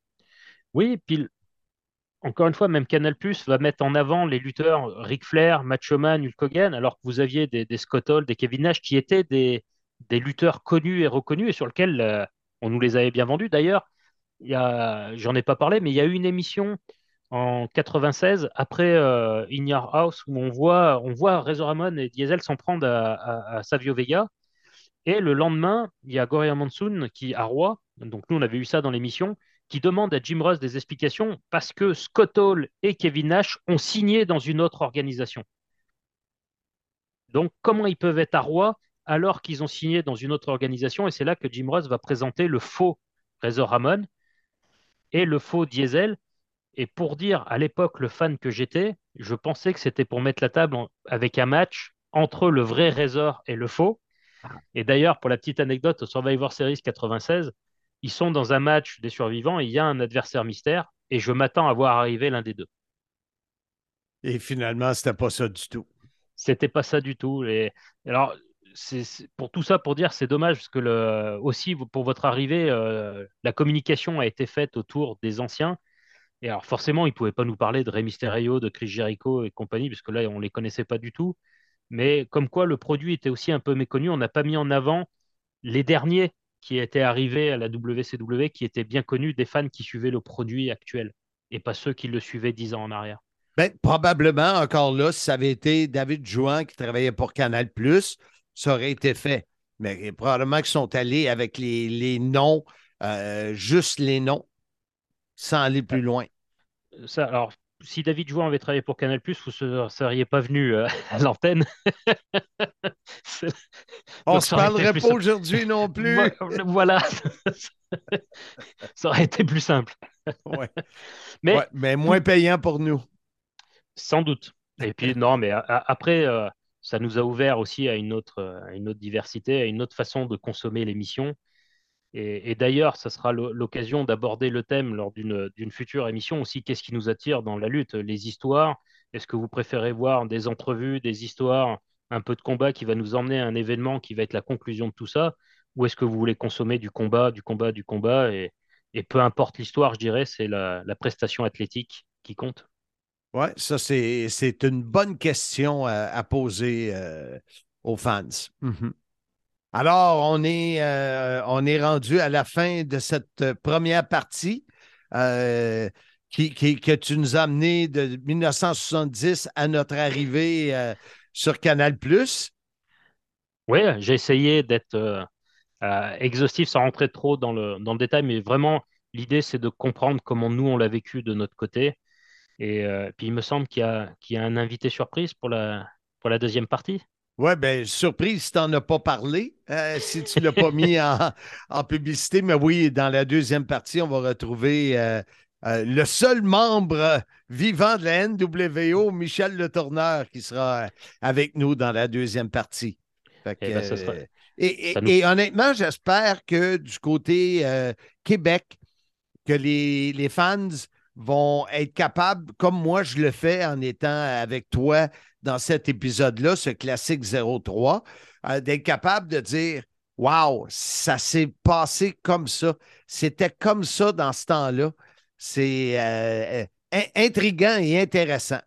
Oui, puis encore une fois, même Canal Plus va mettre en avant les lutteurs Ric Flair, Macho Man, Hulk Hogan, alors que vous aviez des, Scott Hall, des Kevin Nash qui étaient des, des lutteurs connus et reconnus et sur lesquels euh, on nous les avait bien vendus. D'ailleurs, j'en ai pas parlé, mais il y a eu une émission en 96 après euh, In Your House où on voit, on voit Razor Ramon et Diesel s'en prendre à, Savio Vega. Et le lendemain, il y a Goria Monsoon qui à Roi, donc nous on avait eu ça dans l'émission, qui demande à Jim Ross des explications parce que Scott Hall et Kevin Nash ont signé dans une autre organisation. Donc comment ils peuvent être à Roi alors qu'ils ont signé dans une autre organisation? Et c'est là que Jim Ross va présenter le faux Razor Ramon et le faux Diesel. Et pour dire à l'époque le fan que j'étais, je pensais que c'était pour mettre la table avec un match entre le vrai Razor et le faux. Et d'ailleurs, pour la petite anecdote, au Survivor Series 96, ils sont dans un match des survivants et il y a un adversaire mystère et je m'attends à voir arriver l'un des deux. Et finalement, c'était pas ça du tout. C'était pas ça du tout. Et alors, c'est pour tout ça, pour dire, c'est dommage parce que le, aussi pour votre arrivée, euh, la communication a été faite autour des anciens. Et alors forcément, il ne pouvait pas nous parler de Rey Mysterio, de Chris Jericho et compagnie, parce que là, on ne les connaissait pas du tout. Mais comme quoi, le produit était aussi un peu méconnu. On n'a pas mis en avant les derniers qui étaient arrivés à la WCW, qui étaient bien connus des fans qui suivaient le produit actuel, et pas ceux qui le suivaient dix ans en arrière. Ben, probablement, encore là, si ça avait été David Jouan qui travaillait pour Canal, ça aurait été fait. Mais probablement qu'ils sont allés avec les, noms, euh, juste les noms, sans aller plus loin. Ça, alors, si David Jouan avait travaillé pour Canal, vous ne seriez pas venu euh, à l'antenne. On ne se parlerait pas aujourd'hui non plus. voilà. ça aurait été plus simple. Mais, mais moins payant pour nous. Sans doute. Et puis, non, mais après, euh, ça nous a ouvert aussi à une, autre, à une autre diversité, à une autre façon de consommer l'émission. Et, d'ailleurs, ça sera l'occasion d'aborder le thème lors d'une future émission aussi. Qu'est-ce qui nous attire dans la lutte? Les histoires Est-ce que vous préférez voir des entrevues, des histoires, un peu de combat qui va nous emmener à un événement qui va être la conclusion de tout ça? Ou est-ce que vous voulez consommer du combat, du combat, du combat? Et, peu importe l'histoire, je dirais, c'est la, prestation athlétique qui compte. Oui, ça, c'est une bonne question à, poser euh, aux fans. Mm-hmm. Alors, on est, euh, on est rendu à la fin de cette première partie euh, qui, que tu nous as amené de 1970 à notre arrivée euh, sur Canal. Oui, j'ai essayé d'être exhaustif sans rentrer trop dans le, dans le détail, mais vraiment, l'idée, c'est de comprendre comment nous, on l'a vécu de notre côté. Et puis, il me semble qu'il y, y, a un invité surprise pour la, pour la deuxième partie. Oui, bien, surprise si tu n'en as pas parlé, euh, si tu ne l'as pas mis en, publicité. Mais oui, dans la deuxième partie, on va retrouver euh, euh, le seul membre vivant de la NWO, Michel Le Tourneur, qui sera avec nous dans la deuxième partie. Eh ben, et, honnêtement, j'espère que du côté Québec, que les, les fans vont être capables, comme moi je le fais en étant avec toi dans cet épisode-là, ce classique 03, euh, d'être capable de dire Wow, ça s'est passé comme ça. C'était comme ça dans ce temps-là. C'est euh, euh, intriguant et intéressant.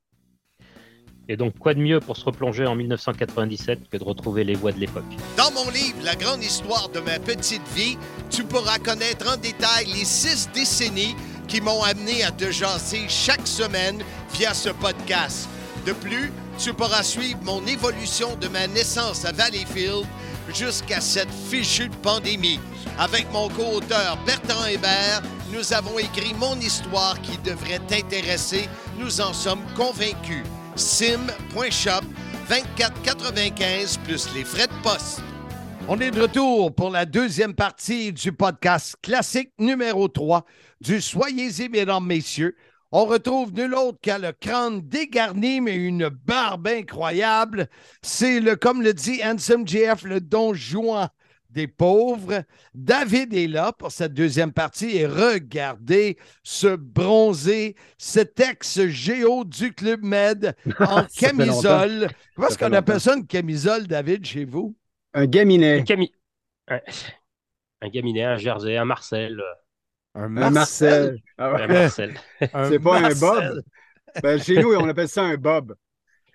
Et donc, quoi de mieux pour se replonger en 1997 que de retrouver les voix de l'époque? Dans mon livre La grande histoire de ma petite vie, tu pourras connaître en détail les six décennies qui m'ont amené à te jaser chaque semaine via ce podcast. De plus, tu pourras suivre mon évolution de ma naissance à Valleyfield jusqu'à cette fichue pandémie. Avec mon co-auteur Bertrand Hébert, nous avons écrit mon histoire qui devrait t'intéresser. Nous en sommes convaincus. sim.shop 24,95 plus les frais de poste. On est de retour pour la deuxième partie du podcast classique numéro 3 du Soyez-y, mesdames, messieurs. On retrouve nul autre qu'à le crâne dégarni, mais une barbe incroyable. C'est le, comme le dit Handsome GF, le don Juan des pauvres. David est là pour cette deuxième partie et regardez ce bronzé, cet ex-géo du Club Med en camisole. Comment est-ce qu'on appelle ça une camisole, David, chez vous? Un gaminet. Un, un gaminet, un jersey, un Marcel. Un Marcel. Un Marcel. C'est pas un Bob. Ben, chez nous, on appelle ça un Bob.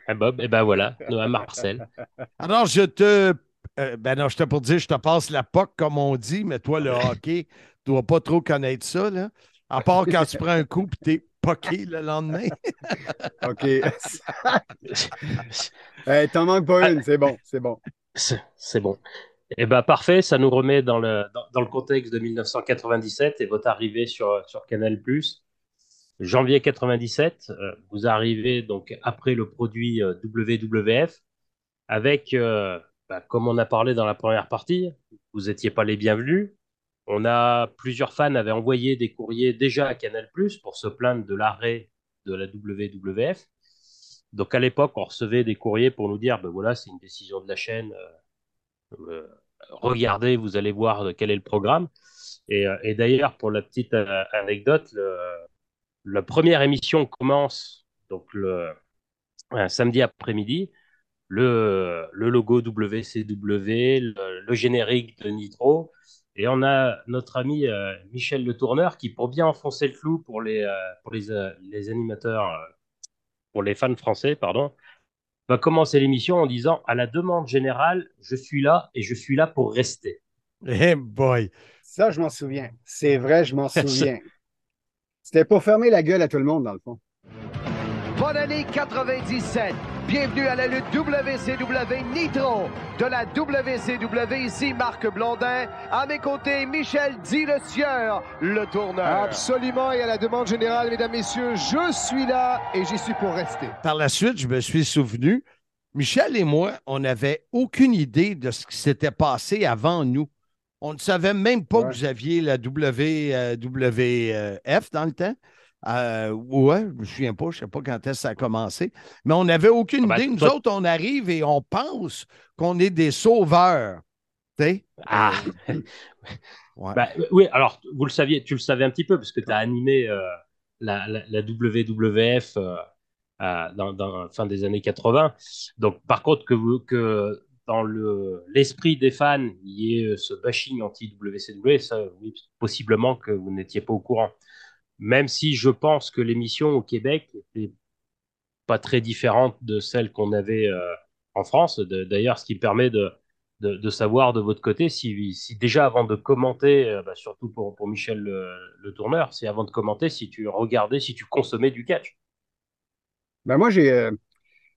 Un Bob, et eh ben voilà, un Marcel. Alors, je te. Euh, ben non, je te pour dire, je te passe la POC, comme on dit, mais toi, le hockey, tu dois pas trop connaître ça, là. À part quand tu prends un coup et t'es poqué le lendemain. OK. hey, T'en manques pas une, c'est bon, c'est bon. C'est bon. Eh ben parfait, ça nous remet dans le, dans, le contexte de 1997 et votre arrivée sur, sur Canal+. Janvier 97, euh, vous arrivez donc après le produit euh, WWF avec, euh, bah, comme on a parlé dans la première partie, vous n'étiez pas les bienvenus. On a plusieurs fans avaient envoyé des courriers déjà à Canal+ pour se plaindre de l'arrêt de la WWF. Donc à l'époque, on recevait des courriers pour nous dire, ben voilà, c'est une décision de la chaîne, euh, regardez, vous allez voir quel est le programme. Et, euh, d'ailleurs, pour la petite euh, anecdote, la première émission commence donc le un samedi après-midi. Le, le, logo WCW, le, générique de Nitro, Et on a notre ami euh, Michel Le Tourneur qui, pour bien enfoncer le flou pour les, euh, pour euh, les animateurs, pour les fans français, pardon, va commencer l'émission en disant À la demande générale, je suis là et je suis là pour rester. Eh boy! Ça, je m'en souviens. C'est vrai, je m'en souviens. C'était pour fermer la gueule à tout le monde, dans le fond. Bonne année 97. Bienvenue à la lutte WCW Nitro de la WCW. Ici Marc Blondin. À mes côtés, Michel Di Le Sieur, le tourneur. Absolument. Et à la demande générale, mesdames, messieurs, je suis là et j'y suis pour rester. Par la suite, je me suis souvenu, Michel et moi, on n'avait aucune idée de ce qui s'était passé avant nous. On ne savait même pas que vous aviez la WWF dans le temps. Euh, ouais, je ne me souviens pas, je ne sais pas quand est-ce que ça a commencé. Mais on n'avait aucune Ah ben, idée. Nous toi- autres, on arrive et on pense qu'on est des sauveurs. Tu sais? Ah Ouais. Bah, oui, alors vous le saviez, tu le savais un petit peu parce que tu as animé euh, la, la- la WWF euh, dans, dans fin des années 80. Donc, par contre, que, vous, que dans le- l'esprit des fans, il y ait ce bashing anti-WCW, ça, oui, possiblement que vous n'étiez pas au courant. Même si je pense que l'émission au Québec n'est pas très différente de celle qu'on avait euh, en France. D'ailleurs, ce qui me permet de, de, savoir de votre côté si, déjà avant de commenter, euh, bah, surtout pour, pour Michel le, tourneur, c'est avant de commenter si tu regardais, si tu consommais du catch. Ben moi, j'ai euh,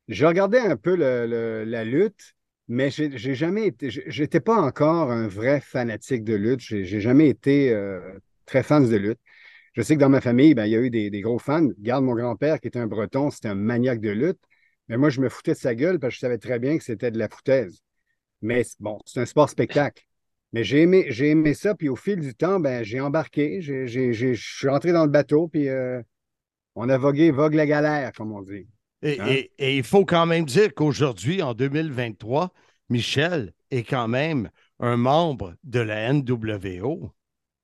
regardé un peu la lutte, mais j'ai jamais été. J'étais pas encore un vrai fanatique de lutte. J'ai jamais été euh, très fan de lutte. Je sais que dans ma famille, ben, il y a eu des, des gros fans. Garde mon grand-père, qui était un breton, c'était un maniaque de lutte. Mais moi, je me foutais de sa gueule parce que je savais très bien que c'était de la foutaise. Mais bon, c'est un sport spectacle. Mais j'ai aimé, j'ai aimé ça, puis au fil du temps, ben, j'ai embarqué, j'ai- j'ai- j'ai- je suis rentré dans le bateau, puis euh, on a vogué, vogue la galère, comme on dit. Et, Hein? et- et il faut quand même dire qu'aujourd'hui, en 2023, Michel est quand même un membre de la NWO.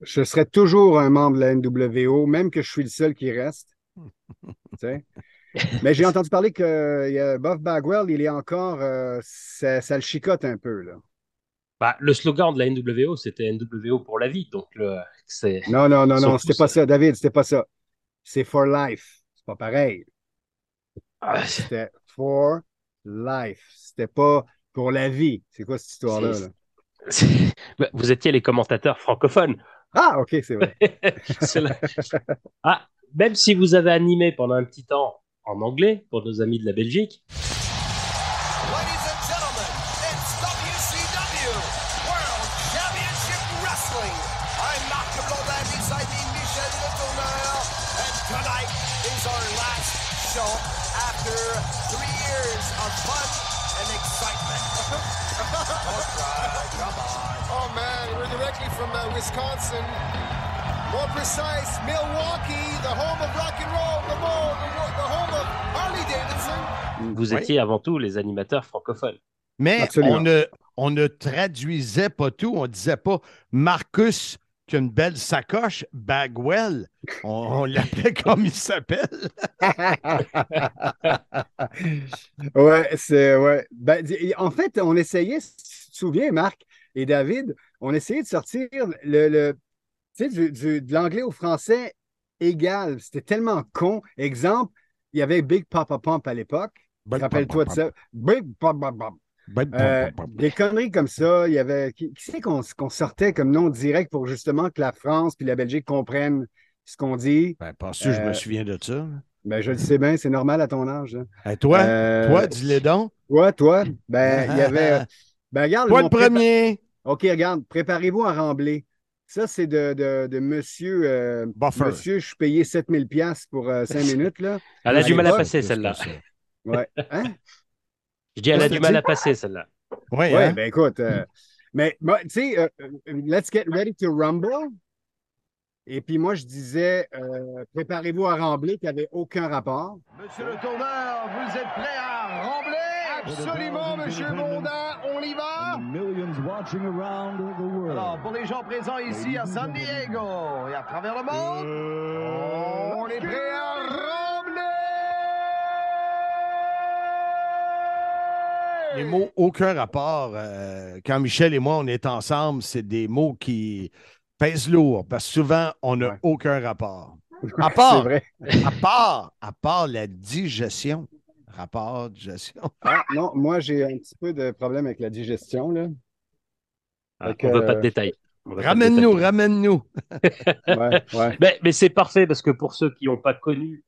Je serai toujours un membre de la NWO, même que je suis le seul qui reste. Tu sais? Mais j'ai entendu parler que a Buff Bagwell, il est encore. euh, ça, ça le chicote un peu, là. Bah, le slogan de la NWO, c'était NWO pour la vie. Donc, le- c'est. Non, non, non, non, c'était pas ça, David, c'était pas ça. C'est for life. C'est pas pareil. Ah, C'était for life. C'était pas pour la vie. C'est quoi cette histoire-là? C'est- là? Vous étiez les commentateurs francophones. Ah, OK, c'est vrai. Ah, même si vous avez animé pendant un petit temps en anglais pour nos amis de la Belgique, Wisconsin. More precise, Milwaukee, the home of rock and roll, the, the, home of Harley Davidson. vous Oui. étiez avant tout les animateurs francophones. Mais Absolument. on ne, on ne traduisait pas tout. On ne disait pas Marcus qui a une belle sacoche, Bagwell. On, on l'appelait comme il s'appelle. Ouais, c'est ouais. Ben, en fait, on essayait, si tu te souviens, Marc et David, on essayait de sortir le, le du- du- de l'anglais au français égal. C'était tellement con. Exemple, il y avait Big Papa Pump à l'époque. Rappelle-toi de ça. Big Papa Pump. Euh, des conneries comme ça. Il y avait. Qui, qui c'est qu'on sortait comme nom direct pour justement que la France puis la Belgique comprennent ce qu'on dit? Ben, que je me Euh, souviens de ça? Ben, je le sais bien, c'est normal à ton âge. hein. Hey, toi, Euh, toi, dis-le donc. Toi, toi, ben, il y avait. Ben, regarde. Toi le prépa- premier. OK, regarde, préparez-vous à rembler. Ça, c'est de, de, de monsieur. euh, Buffer. monsieur, je suis payé 7000 pièces pour 5 minutes, là. Elle a du mal à passer, celle-là. Ouais. Hein? Je dis, elle a du mal à passer, celle-là. Oui, Ouais, hein? ben écoute. euh, mais, tu sais, euh, euh, let's get ready to rumble. Et puis moi, je disais, euh, préparez-vous à rembler, qui n'avait aucun rapport. Monsieur le tourneur, vous êtes prêt à rembler? Absolument, monsieur Mondin, on y va Alors, pour les gens présents ici à San Diego et à travers le monde, on est prêt à rembler les mots aucun rapport, euh, quand Michel et moi, on est ensemble, c'est des mots qui pèsent lourd parce que souvent, on n'a Ouais. aucun rapport. À part, vrai. à part, à part la digestion. Rapport, digestion. Ah, non, moi, j'ai un petit peu de problème avec la digestion. Là. Ah, on veut que, pas de détails. On veut pas de Ramène-nous, détails. ramène-nous. Ouais, ouais. Mais, mais c'est parfait parce que pour ceux qui n'ont pas connu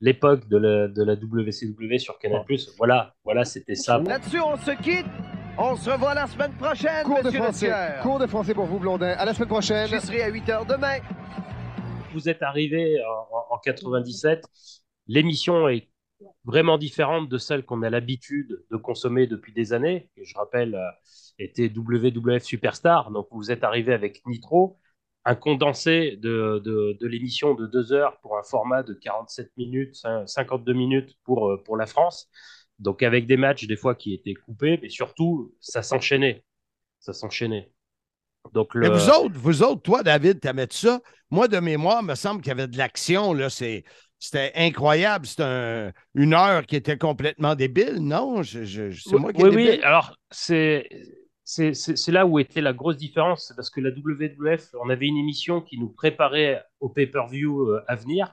l'époque de la, de la WCW sur Canal+, voilà, voilà, c'était ça. Là-dessus, on se quitte. On se revoit la semaine prochaine, Cours de français. Cours de français pour vous, Blondin. À la semaine prochaine. J'y serai à 8 h demain. Vous êtes arrivé en, en- en 97. L'émission est vraiment différente de celle qu'on a l'habitude de consommer depuis des années. Et je rappelle, euh, était WWF Superstar. Donc vous êtes arrivé avec Nitro, un condensé de, de, l'émission de deux heures pour un format de 47 minutes, cin- 52 minutes pour, euh, pour la France. Donc avec des matchs des fois qui étaient coupés, mais surtout ça s'enchaînait, ça s'enchaînait. Donc le... Vous autres, vous autres, toi, David, t'aimais ça? Moi, de mémoire, il me semble qu'il y avait de l'action. là. C'est- C'était incroyable. C'était un- une heure qui était complètement débile, non? Je, c'est moi qui ai oui, débile. oui, alors c'est c'est- c'est c'est là où était la grosse différence, c'est parce que la WWF, on avait une émission qui nous préparait au pay-per-view euh, à venir.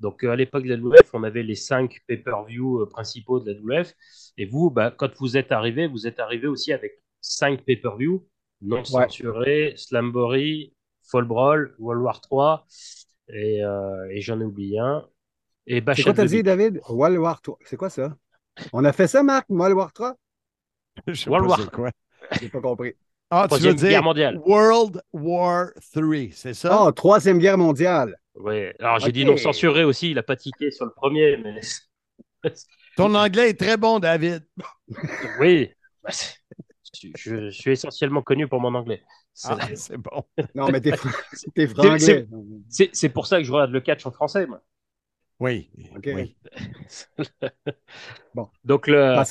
Donc euh, à l'époque de la WWF, on avait les cinq pay-per-view euh, principaux de la WWF. Et vous, bah, quand vous êtes arrivé, vous êtes arrivé aussi avec cinq pay-per-view non censurés, Slamboree, Fall Brawl, World War 3, et, euh, et j'en ai oublié un. Et C'est quoi t'as dit. David? World War 3. C'est quoi ça? On a fait ça, Marc? World War 3? Je c'est quoi. J'ai pas compris. Ah, tu veux Troisième dire guerre mondiale. World War III, c'est ça? Oh, Troisième Guerre mondiale. Oui, alors j'ai dit non censuré aussi, il a pas tiqué sur le premier, mais Ton anglais est très bon, David. oui, bah, je, suis essentiellement connu pour mon anglais. C'est Ah, c'est bon. Non, mais t'es fr- t'es franglais. c'est pour ça que je regarde le catch en français, moi. Oui. OK. oui. Bon. Donc le,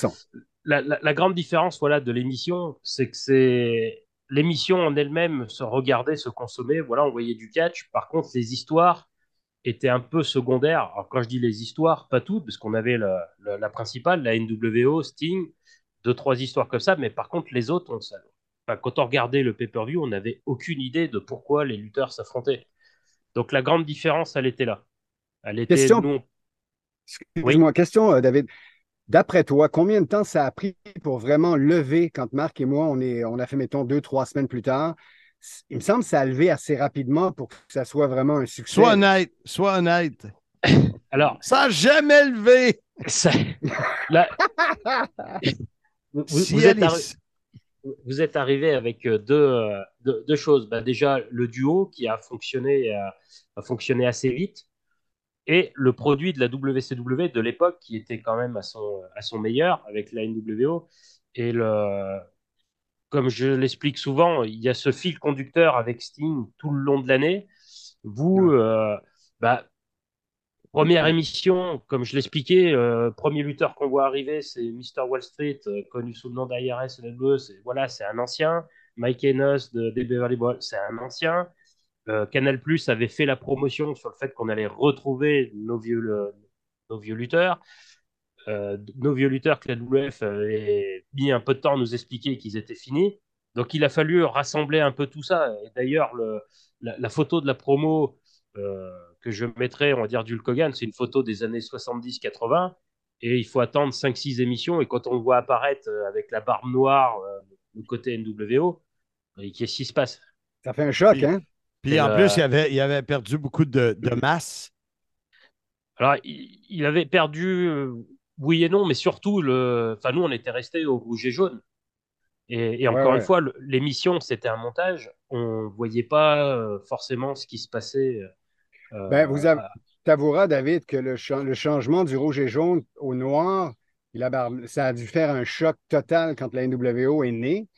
la, la- la grande différence voilà, de l'émission, c'est que c'est l'émission en elle-même se regardait, se consommait. Voilà, on voyait du catch. Par contre, les histoires étaient un peu secondaires. Alors, quand je dis les histoires, pas toutes, parce qu'on avait la, la- la principale, la NWO, Sting, deux, trois histoires comme ça. Mais par contre, les autres, on, ça- enfin, quand on regardait le pay-per-view, on n'avait aucune idée de pourquoi les lutteurs s'affrontaient. Donc, la grande différence, elle était là. Elle était. Question. nous, on- Excuse-moi, question, euh, David. D'après toi, combien de temps ça a pris pour vraiment lever quand Marc et moi, on, est, on a fait, mettons, deux, trois semaines plus tard? Il me semble que ça a levé assez rapidement pour que ça soit vraiment un succès. Sois honnête, sois honnête. Alors, Ça n'a jamais levé. ça- vous, Si êtes arri- est- vous êtes arrivé avec euh, deux, euh, deux, deux choses. Bah, déjà, le duo qui a fonctionné, a fonctionné assez vite. Et le produit de la WCW de l'époque qui était quand même à son, à son meilleur avec la NWO. Et le, comme je l'explique souvent, il y a ce fil conducteur avec Sting tout le long de l'année. Vous, euh, bah, première émission, comme je l'expliquais, euh, premier lutteur qu'on voit arriver, c'est Mr. Wall Street, euh, connu sous le nom d'IRS. C'est voilà, c'est un ancien. Mike Enos de, des Beverly Hills, c'est un ancien. Euh, Canal Plus avait fait la promotion sur le fait qu'on allait retrouver nos vieux, le- nos vieux lutteurs. Euh, nos vieux lutteurs que la WF avait mis un peu de temps à nous expliquer qu'ils étaient finis. Donc il a fallu rassembler un peu tout ça. Et d'ailleurs, le- la, la photo de la promo euh, que je mettrai, on va dire, d'Hulk Hogan, c'est une photo des années 70-80. Et il faut attendre 5-6 émissions. Et quand on le voit apparaître euh, avec la barbe noire, euh, le côté NWO, qu'est-ce qui se passe Ça fait un choc, hein? Puis Et en plus, il avait, il avait perdu beaucoup de, de masse. Alors, il, il avait perdu, euh, oui et non, mais surtout, le... enfin, nous, on était restés au rouge et jaune. Et, et encore ouais. une fois, l'émission, c'était un montage. On voyait pas euh, forcément ce qui se passait. euh, Ben, vous avez- t'avoueras, David, que le, cha- le changement du rouge et jaune au noir, il a bar- ça a dû faire un choc total quand la NWO est née.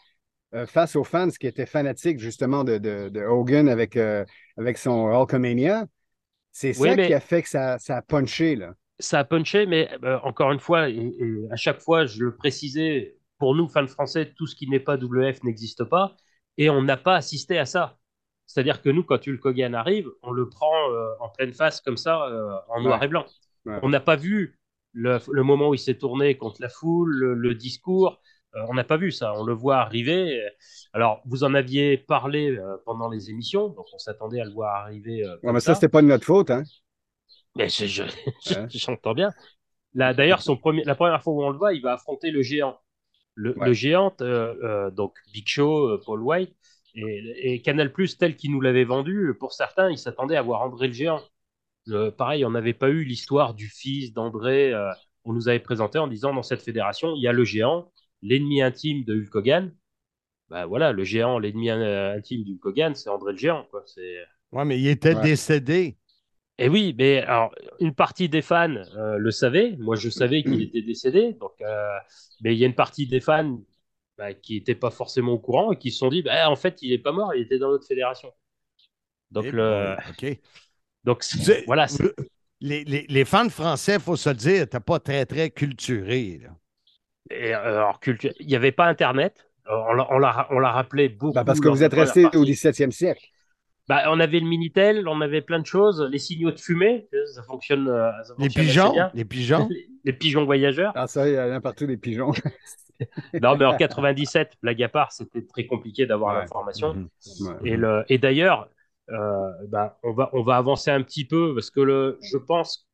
Euh, face aux fans qui étaient fanatiques justement de, de- de Hogan avec, euh, avec son Hulkamania. C'est Oui, ça mais- qui a fait que ça, ça a punché. Là. ça a punché, mais euh, encore une fois, et, et à chaque fois, je le précisais, pour nous, fans français, tout ce qui n'est pas WF n'existe pas, et on n'a pas assisté à ça. C'est-à-dire que nous, quand Hulk Hogan arrive, on le prend euh, en pleine face comme ça, euh, en noir Ouais. et blanc. Ouais. On n'a pas vu le, le moment où il s'est tourné contre la foule, le, le discours. Euh, on n'a pas vu ça. On le voit arriver. Alors, vous en aviez parlé euh, pendant les émissions, donc on s'attendait à le voir arriver. euh, comme mais ça, c'était pas de notre faute, hein? mais je- je- j'entends bien. Là, d'ailleurs, son premier, la première fois où on le voit, il va affronter le géant. Le, Ouais. le géant, euh, euh, donc Big Show, Paul White, et, et Canal Plus tel qu'il nous l'avait vendu, pour certains, ils s'attendaient à voir André le géant. Pareil, on n'avait pas eu l'histoire du fils d'André. on nous avait présenté en disant dans cette fédération, il y a le géant, l'ennemi intime de Hulk Hogan. Bah voilà, le géant, l'ennemi euh, intime du Hogan, c'est André le géant. Quoi. C'est Ouais, mais il était Ouais. décédé. et oui, mais alors, une partie des fans euh, le savait. Moi, je savais qu'il était décédé. Donc, euh, mais il y a une partie des fans bah, qui n'étaient pas forcément au courant et qui se sont dit bah, en fait, il n'est pas mort, il était dans notre fédération. Donc, Eh le, bon, OK. donc C'est- voilà. c'est- Les, les- les fans français, il faut se le dire, n'étaient pas très, très culturés. là. Et, euh, alors, culture- il n'y avait pas Internet. On l'a- rappelé beaucoup. Ben, parce que vous êtes resté au 17e siècle. Bah, on avait le Minitel, on avait plein de choses, les signaux de fumée, ça fonctionne. euh, ça Les fonctionne pigeons, bien. les pigeons. Les, les pigeons voyageurs. Ah, ça, il y en a partout des pigeons. Non, mais en 97, blague à part, c'était très compliqué d'avoir Ouais. l'information. Mhm. Ouais. Et, le, et d'ailleurs, euh, bah, on, va, on va avancer un petit peu parce que le, je pense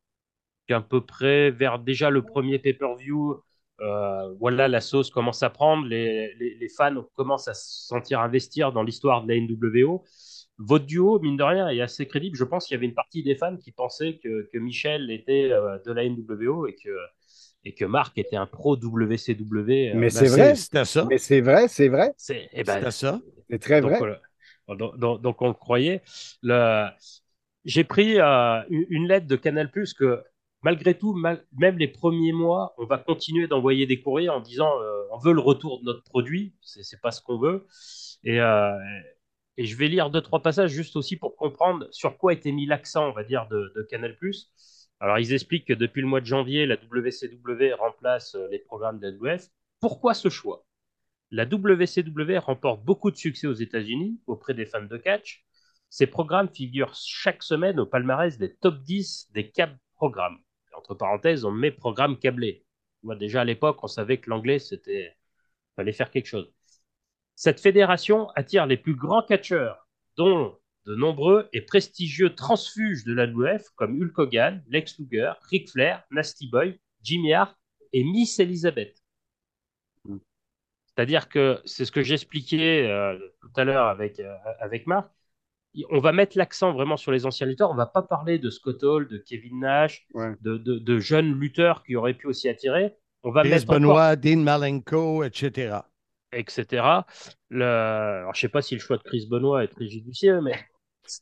qu'à peu près vers déjà le premier pay-per-view, euh, voilà, la sauce commence à prendre, les, les, les fans commencent à se sentir investir dans l'histoire de la NWO. Votre duo, mine de rien, est assez crédible. Je pense qu'il y avait une partie des fans qui pensaient que, que Michel était euh, de la NWO et que, et que Marc était un pro WCW. euh, Mais Ben, c'est vrai. C'était ça. Mais c'est vrai, c'est vrai. c'est, eh ben, ça. C'est très donc, vrai. euh, donc, donc- donc, on le croyait. Le... J'ai pris euh, une une lettre de Canal Plus que malgré tout, même les premiers mois, on va continuer d'envoyer des courriers en disant euh, on veut le retour de notre produit, c'est pas ce qu'on veut. Et, euh, et je vais lire deux trois passages juste aussi pour comprendre sur quoi était mis l'accent, on va dire, de, Canal. Alors ils expliquent que depuis le mois de janvier, la WCW remplace euh, les programmes de la WF. Pourquoi ce choix? La WCW remporte beaucoup de succès aux États-Unis auprès des fans de catch. Ces programmes figurent chaque semaine au palmarès des top 10 des câbles programmes. Entre parenthèses, on met programme câblé. Moi, déjà à l'époque, on savait que l'anglais, c'était. fallait faire quelque chose. Cette fédération attire les plus grands catcheurs, dont de nombreux et prestigieux transfuges de la WF comme Hulk Hogan, Lex Luger, Ric Flair, Nasty Boy, Jimmy Hart et Miss Elizabeth. C'est-à-dire que c'est ce que j'expliquais euh, tout à l'heure avec, euh, avec Marc. On va mettre l'accent vraiment sur les anciens lutteurs. On va pas parler de Scott Hall, de Kevin Nash, Ouais. de, de- de jeunes lutteurs qui auraient pu aussi attirer. On va Chris mettre encore- Benoit, Dean Malenko, etc. etc. Le... Alors, je sais pas si le choix de Chris Benoit est très judicieux, mais.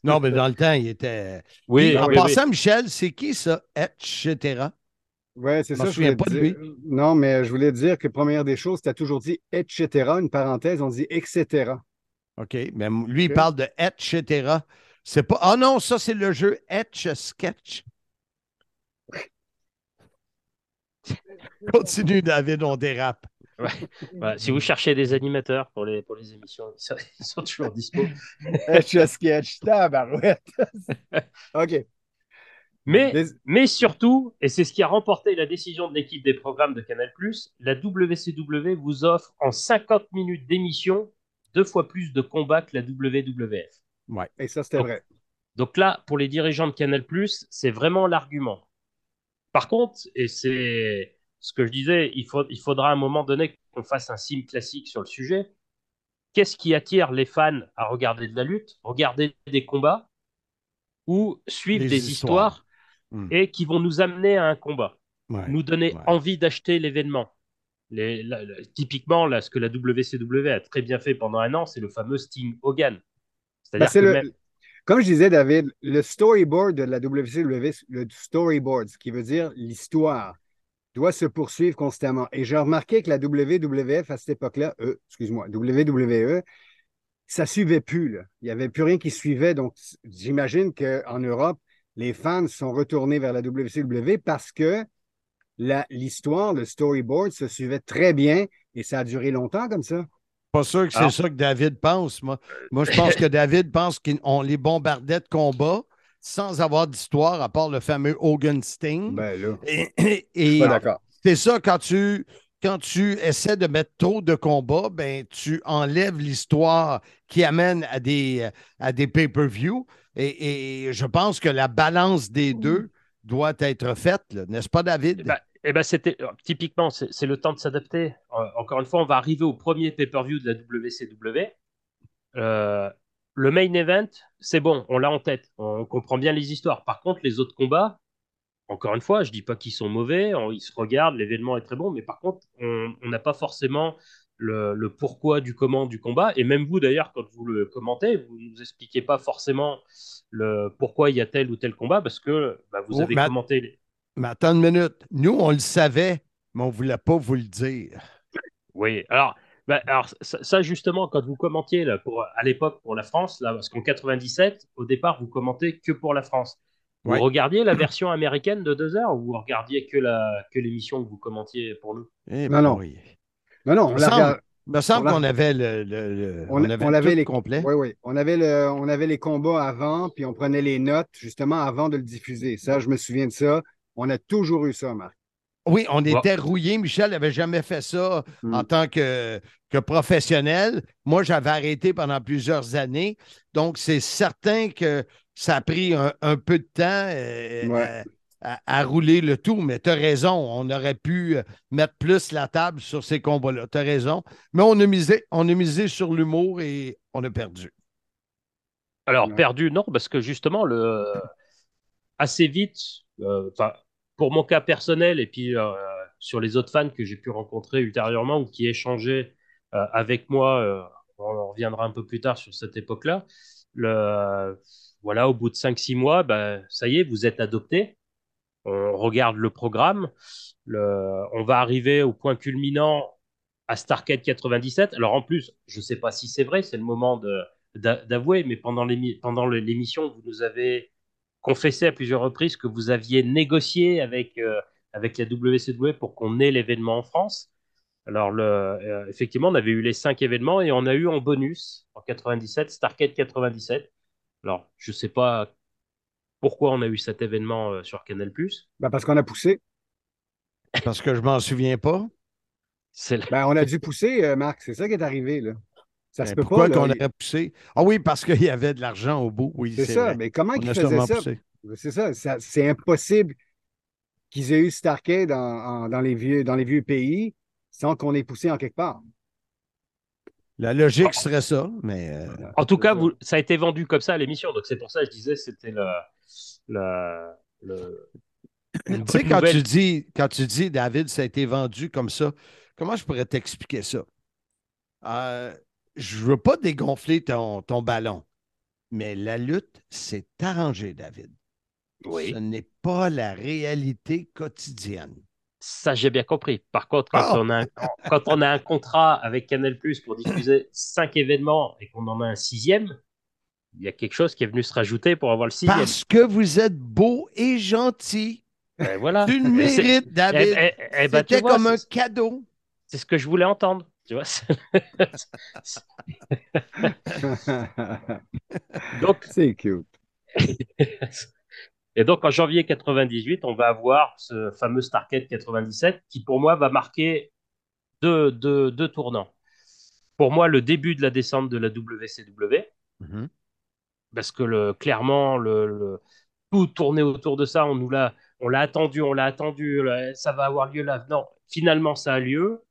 Non, mais dans le temps, il était. Oui, en oui, passant, Michel, c'est qui ça? Etc. Ouais, c'est ça. je souviens voulais pas de dire. Non, mais je voulais dire que première des choses, tu as toujours dit etc. Une parenthèse, on dit etc. OK. Mais lui, il parle de etc. C'est pas. Ah non, ça, c'est le jeu Etch Sketch. Continue, David, on dérape. Voilà, si vous cherchez des animateurs pour les, pour les émissions, ils sont, ils sont toujours dispo. Etch sketch, tabarouette. OK. Mais, Les- mais surtout, et c'est ce qui a remporté la décision de l'équipe des programmes de Canal, la WCW vous offre en 50 minutes d'émission deux fois plus de combats que la WWF. Et ça, c'était vrai. Donc là, pour les dirigeants de Canal+, c'est vraiment l'argument. Par contre, et c'est ce que je disais, il, faut, il faudra à un moment donné qu'on fasse un sim classique sur le sujet. Qu'est-ce qui attire les fans à regarder de la lutte, regarder des combats ou suivre Des des histoires. histoires, Hmm. et qui vont nous amener à un combat, Ouais. nous donner ouais. envie d'acheter l'événement? Les- la- la- typiquement, là, ce que la WCW a très bien fait pendant un an, c'est le fameux Sting Hogan. C'est-à-dire c'est que le- même- Comme je disais, David, le storyboard de la WCW, le storyboard, ce qui veut dire l'histoire, doit se poursuivre constamment. Et j'ai remarqué que la WWF à cette époque-là, euh, excuse-moi, WWE, ça suivait plus. là. Il n'y avait plus rien qui suivait. Donc, j'imagine qu'en Europe, les fans sont retournés vers la WCW parce que l'histoire, le storyboard se suivait très bien et ça a duré longtemps comme ça. Pas sûr que c'est ça que David pense, moi. Moi, je pense que David pense qu'on les bombardait de combats sans avoir d'histoire, à part le fameux Hogan Sting. Ben là, Et, et pas d'accord. c'est ça quand tu quand tu essaies de mettre trop de combats, ben, tu enlèves l'histoire qui amène à des, à des pay-per-view. Et, et je pense que la balance des deux doit être faite, n'est-ce pas, David? Eh ben, eh ben, c'était typiquement, c'est le temps de s'adapter. Euh, encore une fois, on va arriver au premier pay-per-view de la WCW. Euh, le main event, c'est bon, on l'a en tête, on comprend bien les histoires. Par contre, les autres combats, encore une fois, je dis pas qu'ils sont mauvais, on- ils se regardent, l'événement est très bon, mais par contre, on n'a pas forcément le, le pourquoi du comment du combat. Et même vous, d'ailleurs, quand vous le commentez, vous ne nous expliquez pas forcément le pourquoi il y a tel ou tel combat, parce que bah, vous Oh, avez commenté. les- Mais attends une minute. Nous, on le savait, mais on ne voulait pas vous le dire. Oui, alors, bah, alors ça, ça, justement, quand vous commentiez là, pour, à l'époque pour la France, là, parce qu'en 97, au départ, vous commentez que pour la France. Vous Ouais. regardiez la version américaine de deux heures ou vous regardiez que la que l'émission que vous commentiez pour nous? Eh Non, non. Non, non, Il on la semble-. Il me semble qu'on avait le, le- le- On, on avait on avait les complet. Oui, oui. On avait, le, on avait les combats avant, puis on prenait les notes justement avant de le diffuser. Ça, je me souviens de ça. On a toujours eu ça, Marc. Oui, on était rouillés. Michel n'avait jamais fait ça Mm. en tant que, que professionnel. Moi, j'avais arrêté pendant plusieurs années. Donc, c'est certain que ça a pris un, un peu de temps euh, Ouais. à, à- à rouler le tout. Mais tu as raison, on aurait pu euh, mettre plus la table sur ces combats-là. Tu as raison. Mais on a misé, on a misé sur l'humour et on a perdu. Alors, Ouais. perdu, non, parce que justement, le... assez vite, euh, enfin, pour mon cas personnel et puis euh, sur les autres fans que j'ai pu rencontrer ultérieurement ou qui échangeaient euh, avec moi, euh, on reviendra un peu plus tard sur cette époque-là. Voilà, au bout de 5-6 mois, ben, ça y est, vous êtes adopté. On regarde le programme. Le... On va arriver au point culminant à Starcade 97. Alors en plus, je ne sais pas si c'est vrai, c'est le moment d'avouer, mais pendant l'émission, vous nous avez confessé à plusieurs reprises que vous aviez négocié avec, euh, avec la WCW pour qu'on ait l'événement en France. Alors, le, euh, effectivement, on avait eu les cinq événements et on a eu en bonus en 97, Starcade 97. Alors, je ne sais pas pourquoi on a eu cet événement euh, sur Canal+. Ben, parce qu'on a poussé. Parce que je m'en souviens pas. C'est le- Ben, on a dû pousser, euh, Marc. C'est ça qui est arrivé. Là. Ça se Mais peut pourquoi pas. qu'on aurait poussé? Ah oui, parce qu'il y avait de l'argent au bout. Oui, C'est c'est ça. vrai. Mais comment ils faisaient ça? C'est ça. ça- c'est impossible qu'ils aient eu en- en- dans, les vieux, dans les vieux pays sans qu'on ait poussé en quelque part. La logique serait ça, mais euh, En tout cas, ça. vous, ça a été vendu comme ça à l'émission. Donc, c'est pour ça que je disais c'était le, le, le- Tu sais, quand nouvelle. tu dis, quand tu dis, David, ça a été vendu comme ça, comment je pourrais t'expliquer ça? Euh, je ne veux pas dégonfler ton, ton ballon, mais la lutte, c'est arrangé, David. Oui. Ce n'est pas la réalité quotidienne. Ça, j'ai bien compris. Par contre, quand, Ah! on a un, quand on a un contrat avec Canal pour diffuser cinq événements et qu'on en a un sixième, il y a quelque chose qui est venu se rajouter pour avoir le sixième. Parce que vous êtes beau et gentil. Et voilà. Tu le mérites, eh, David. eh, eh ben, C'était comme un cadeau. C'est ce que je voulais entendre. Tu vois. Donc, c'est cute. Et donc, en janvier 98, on va avoir ce fameux Starcade 97 qui, pour moi, va marquer deux, deux, deux tournants. Pour moi, le début de la descente de la WCW, Mhm. parce que le, clairement, le, le- tout tournait autour de ça. On nous l'a, on l'a attendu, on l'a attendu, ça va avoir lieu là. Non, finalement, ça a lieu.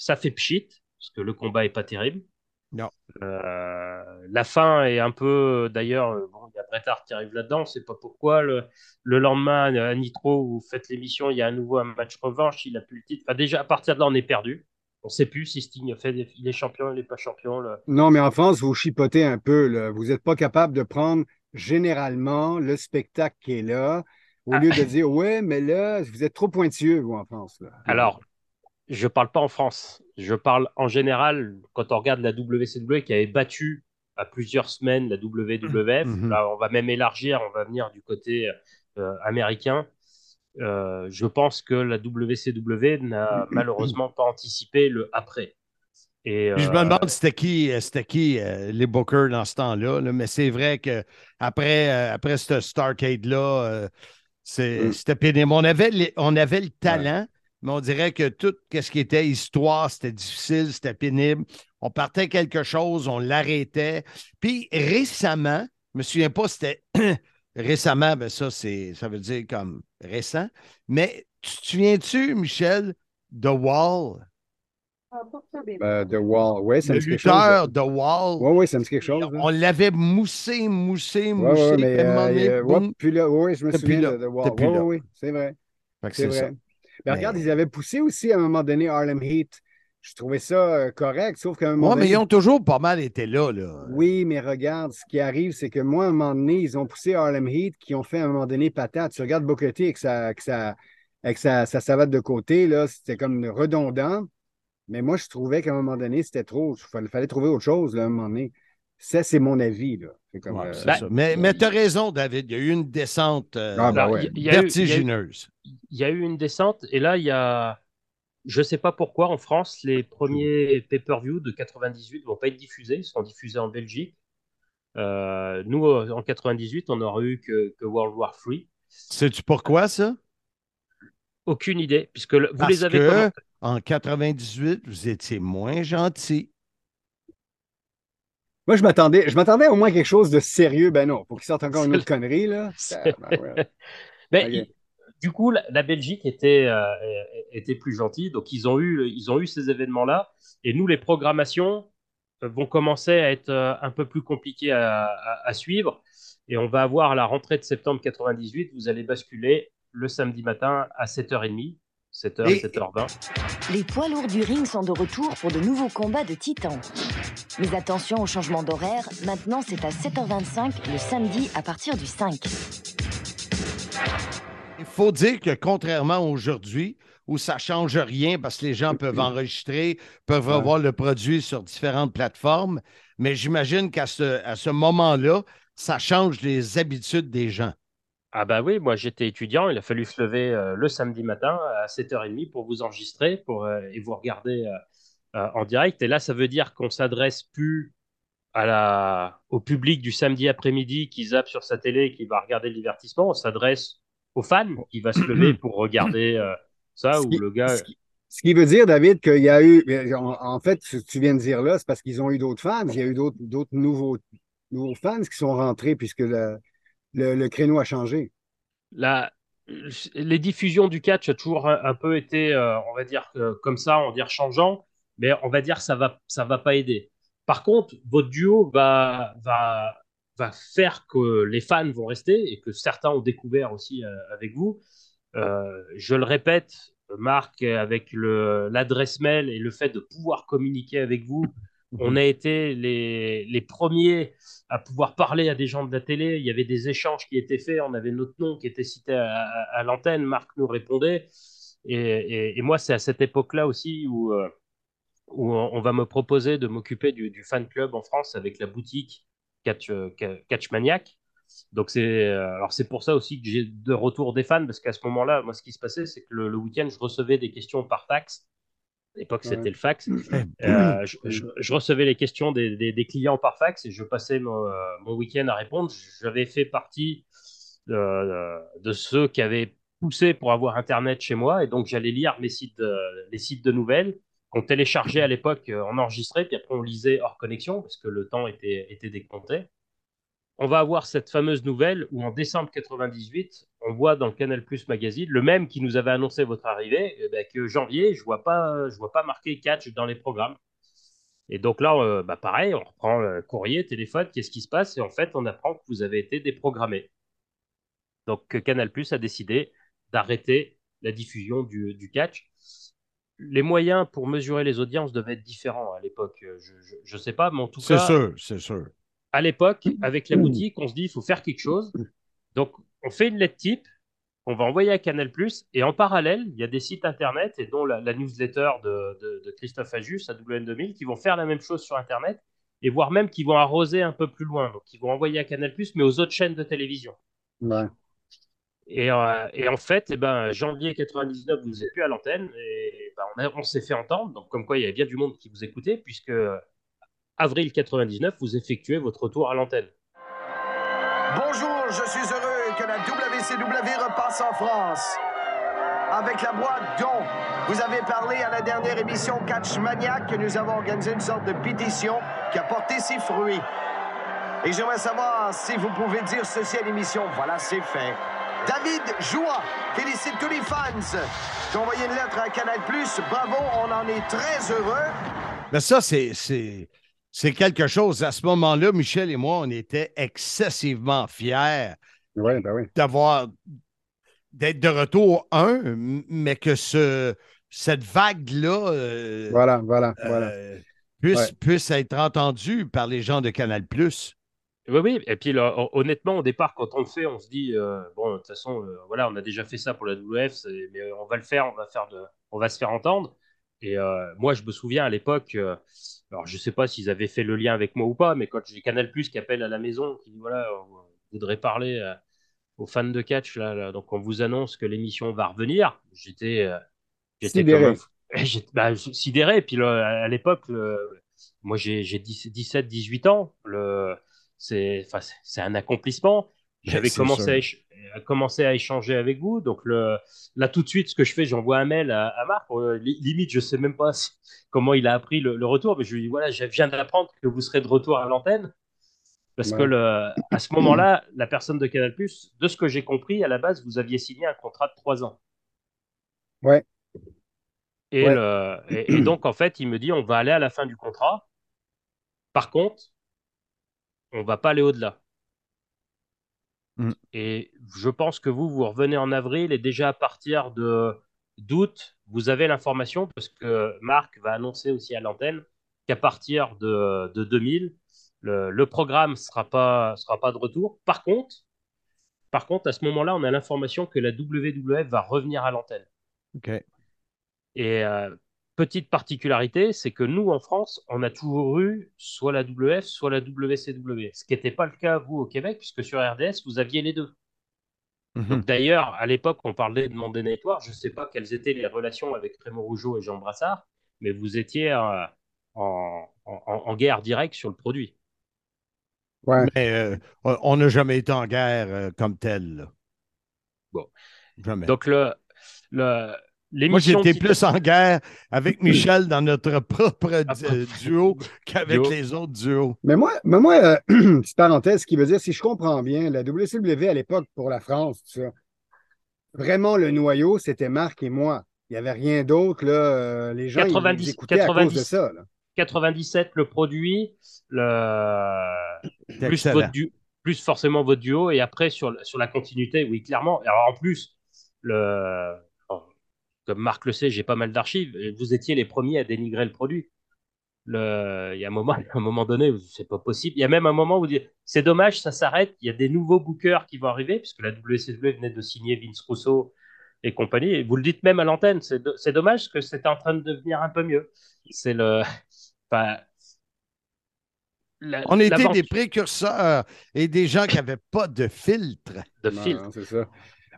Ça fait pchit, parce que le combat est pas terrible. Non. Euh, la fin est un peu, d'ailleurs, euh, bon, il y a Bret Hart qui arrive là-dedans, sait pas pourquoi. Le, le lendemain, à Nitro, vous faites l'émission, il y a à nouveau un match revanche, il a plus le titre. Enfin, déjà, à partir de là, on est perdu. On sait plus si Sting fait des- il est champion, il pas champion. Non, mais en France, vous chipotez un peu. là. Vous n'êtes pas capable de prendre généralement le spectacle qui est là, au Ah. lieu de dire Ouais, mais là, vous êtes trop pointilleux, vous, en France. là. Alors, je parle pas en France. Je parle en général, quand on regarde la WCW qui avait battu à plusieurs semaines la WWF, Mhm. là, on va même élargir, on va venir du côté euh, américain. Euh, je pense que la WCW n'a malheureusement pas anticipé le après. Et, je euh, me demande c'était qui, euh, qui euh, les bookers dans ce temps-là. là. Mais c'est vrai que après, euh, après ce Starcade-là, euh, Mm. c'était pénible. On avait, les- on avait le talent, mais on dirait que tout ce qui était histoire, c'était difficile, c'était pénible. On partait quelque chose, on l'arrêtait. Puis récemment, je me souviens pas, c'était récemment, ben ça, c'est, ça veut dire comme récent. Mais tu te souviens-tu, Michel, The Wall? Euh, The Wall, oui, ça Le me dit quelque chose. The Wall. Oui, oui, ça me dit quelque chose. On l'avait moussé, moussé, moussé. oui, euh, ouais, puis là, oui, je me souviens de The Wall. Oui, oui, oui, c'est vrai. C'est c'est vrai. ça. Mais- regarde, ils avaient poussé aussi à un moment donné Harlem Heat. Je trouvais ça euh, correct, sauf qu'à un moment mais donné. ils ont toujours pas mal été là. là. Oui, mais regarde, ce qui arrive, c'est que moi, à un moment donné, ils ont poussé Harlem Heat qui ont fait à un moment donné patate. Tu regardes T avec sa, avec sa, avec sa, sa savate de côté, là, c'était comme redondant. Mais moi, je trouvais qu'à un moment donné, c'était trop. Il fallait, fallait trouver autre chose, là, à un moment donné. Ça, c'est mon avis, là. C'est comme, Ouais, euh, Ben, ça. Mais, mais tu as raison, David. Il y a eu une descente euh, Ah, ben ouais. y a y a vertigineuse. il y a eu une descente et là il y a je sais pas pourquoi en France les premiers pay-per-view de 98 vont pas être diffusés ils seront diffusés en Belgique Euh, nous euh, en 98 on n'aura eu que, que World War 3 Sais-tu pourquoi, ça? aucune idée puisque vous Parce les avez que en 98, vous étiez moins gentil. Moi, je m'attendais, je m'attendais au moins à quelque chose de sérieux. Ben non, pour qu'ils sortent encore une autre connerie, là. Ben, Ok. il- du coup, la, la Belgique était, euh, était plus gentille, donc ils ont eu, ils ont eu ces événements-là. Et nous, les programmations euh, vont commencer à être euh, un peu plus compliquées à, à- à suivre. Et on va avoir à la rentrée de septembre 98, vous allez basculer le samedi matin à 7h30, 7h, Et- 7h20. Les poids lourds du ring sont de retour pour de nouveaux combats de titans. Mais attention au changement d'horaire, maintenant c'est à 7h25 le samedi à partir du 5. Il faut dire que contrairement à aujourd'hui, où ça ne change rien parce que les gens peuvent enregistrer, peuvent Ouais. avoir le produit sur différentes plateformes, mais j'imagine qu'à ce, à ce moment-là, ça change les habitudes des gens. Ah bah oui, moi j'étais étudiant, il a fallu se lever euh, le samedi matin à 7h30 pour vous enregistrer pour, euh, et vous regarder euh, en direct. Et là, ça veut dire qu'on s'adresse plus à la, au public du samedi après-midi qui zappe sur sa télé et qui va regarder le divertissement. On s'adresse aux fans qui va se lever pour regarder ça, ou le gars... ce qui- veut dire, David, qu'il y a eu. En, fait, ce que tu viens de dire là, c'est parce qu'ils ont eu d'autres fans. Il y a eu d'autres d'autres nouveaux, nouveaux fans qui sont rentrés puisque le, le, créneau a changé. la, les diffusions du catch a toujours un, peu été, euh, on va dire, comme ça, on va dire changeant, mais on va dire ça va, ça va pas aider. Par contre, votre duo va, va, va faire que les fans vont rester et que certains ont découvert aussi euh, avec vous. Euh, je le répète, Marc, avec l'adresse mail et le fait de pouvoir communiquer avec vous, on a été les, les premiers à pouvoir parler à des gens de la télé. Il y avait des échanges qui étaient faits. On avait notre nom qui était cité à, à- à l'antenne. Marc nous répondait. Et, et- et moi, c'est à cette époque-là aussi où, euh, où on, va me proposer de m'occuper du, du fan club en France avec la boutique Catch, euh, Catch Maniac. Donc c'est euh, alors c'est pour ça aussi que j'ai de retour des fans parce qu'à ce moment-là, moi, ce qui se passait, c'est que le, le week-end, je recevais des questions par fax. À l'époque, Ouais. c'était le fax. Euh, je, je- je recevais les questions des, des- des clients par fax et je passais mon, euh, mon week-end à répondre. J'avais fait partie de, de ceux qui avaient poussé pour avoir Internet chez moi et donc j'allais lire mes sites de- les sites de nouvelles qu'on téléchargeait à l'époque, euh, on enregistrait, puis après on lisait hors connexion parce que le temps était, était décompté. On va avoir cette fameuse nouvelle où en décembre 98, on voit dans le Canal Plus magazine, le même qui nous avait annoncé votre arrivée, eh ben, que janvier, je vois pas, je vois pas marqué catch dans les programmes. Et donc là, euh, bah pareil, on reprend le courrier, téléphone, qu'est-ce qui se passe? Et en fait, on apprend que vous avez été déprogrammé. Donc que Canal Plus a décidé d'arrêter la diffusion du, du catch. Les moyens pour mesurer les audiences devaient être différents à l'époque. Je ne sais pas, mais en tout C'est cas, sûr, c'est sûr. À l'époque, avec la boutique, on se dit il faut faire quelque chose. Donc, on fait une lettre type qu'on va envoyer à Canal+. Et en parallèle, il y a des sites internet, et dont la, la newsletter de, de- de Christophe Ajus à WN2000, qui vont faire la même chose sur Internet, et voire même qui vont arroser un peu plus loin. Donc, ils vont envoyer à Canal+, mais aux autres chaînes de télévision. Ouais. Et, euh, et en fait, eh ben, janvier 99, vous n'êtes plus à l'antenne, et ben, on, a- on s'est fait entendre. Donc, comme quoi, il y avait bien du monde qui vous écoutait, puisque avril 99, vous effectuez votre retour à l'antenne. Bonjour, je suis heureux que la WCW repasse en France. avec la boîte dont vous avez parlé à la dernière émission Catch Maniac que nous avons organisé une sorte de pétition qui a porté ses fruits. Et j'aimerais savoir si vous pouvez dire ceci à l'émission. Voilà, c'est fait. David Joie félicite tous les fans ont envoyé une lettre à Canal+. Bravo, on en est très heureux. Mais ça, c'est, c'est, quelque chose. À ce moment-là, Michel et moi, on était excessivement fiers Oui, ben oui. d'avoir d'être de retour, un, mais que ce, cette vague-là euh, Voilà, voilà, euh, voilà. puisse, Ouais. puisse être entendue par les gens de Canal+. Oui, oui. Et puis, là, honnêtement, au départ, quand on le fait, on se dit, euh, bon, de toute façon, euh, voilà, on a déjà fait ça pour la WF, mais euh, on va le faire, on va faire de, on va se faire entendre. Et euh, moi, je me souviens à l'époque, euh, alors je sais pas s'ils avaient fait le lien avec moi ou pas, mais quand j'ai Canal Plus qui appelle à la maison, qui dit, voilà, on voudrait parler euh, aux fans de catch, là, là, donc on vous annonce que l'émission va revenir. J'étais, Sidéré. un bah, sidéré. Et puis là, à l'époque, le- moi j'ai j'ai 10 17, 18 ans. Le, c'est, enfin, c'est- c'est un accomplissement. J'avais commencé à, éch- à commencer à échanger avec vous. Donc le, là, tout de suite, ce que je fais, j'envoie un mail à, à Marc. Euh, li- limite, je sais même pas si- comment il a appris le, le retour, mais je lui dis voilà, je viens d'apprendre que vous serez de retour à l'antenne. Parce que Ouais. le, à ce moment-là, la personne de Canal+, de ce que j'ai compris, à la base, vous aviez signé un contrat de trois ans. Ouais. Et, Ouais. le- et- et donc, en fait, il me dit, on va aller à la fin du contrat. Par contre, on va pas aller au-delà. Mm. Et je pense que vous, vous revenez en avril et déjà à partir de d'août, vous avez l'information parce que Marc va annoncer aussi à l'antenne qu'à partir de, de 2000, le, le programme sera pas sera pas de retour. Par contre, par contre, à ce moment-là, on a l'information que la WWF va revenir à l'antenne. OK. Et euh, petite particularité, c'est que nous, en France, on a toujours eu soit la WF, soit la WCW. Ce qui n'était pas le cas, vous, au Québec, puisque sur RDS, vous aviez les deux. Mhm. Donc d'ailleurs, à l'époque, on parlait de Monday Night War. Je ne sais pas quelles étaient les relations avec Raymond Rougeau et Jean Brassard, mais vous étiez euh, en, en- en guerre directe sur le produit. Ouais. Mais euh, on- n'a jamais été en guerre euh, comme tel. là. Bon. Jamais. Donc le, le, Moi, j'étais plus en guerre avec Michel dans notre propre duo qu'avec duo. les autres duos. Mais moi, mais moi euh, petite parenthèse, ce qui veut dire, si je comprends bien, la WCW à l'époque pour la France, tout ça, vraiment le noyau, c'était Marc et moi. Il n'y avait rien d'autre. Là, euh, les gens ils- 90, ils écoutaient à cause de 90. ça. là. 97 le produit, le... Plus, excellent. votre du... plus forcément votre duo, et après sur, sur la continuité, oui, clairement. Alors en plus, le... comme Marc le sait, j'ai pas mal d'archives, vous étiez les premiers à dénigrer le produit. Le... Il y a un moment, à un moment donné, où c'est pas possible. Il y a même un moment où vous dites, c'est dommage, ça s'arrête, il y a des nouveaux bookers qui vont arriver, puisque la WCW venait de signer Vince Russo et compagnie, et vous le dites même à l'antenne, c'est do- c'est dommage parce que c'était en train de devenir un peu mieux. C'est le... Enfin, la- On était des précurseurs et des gens qui n'avaient pas de filtre. de filtre. non, c'est ça.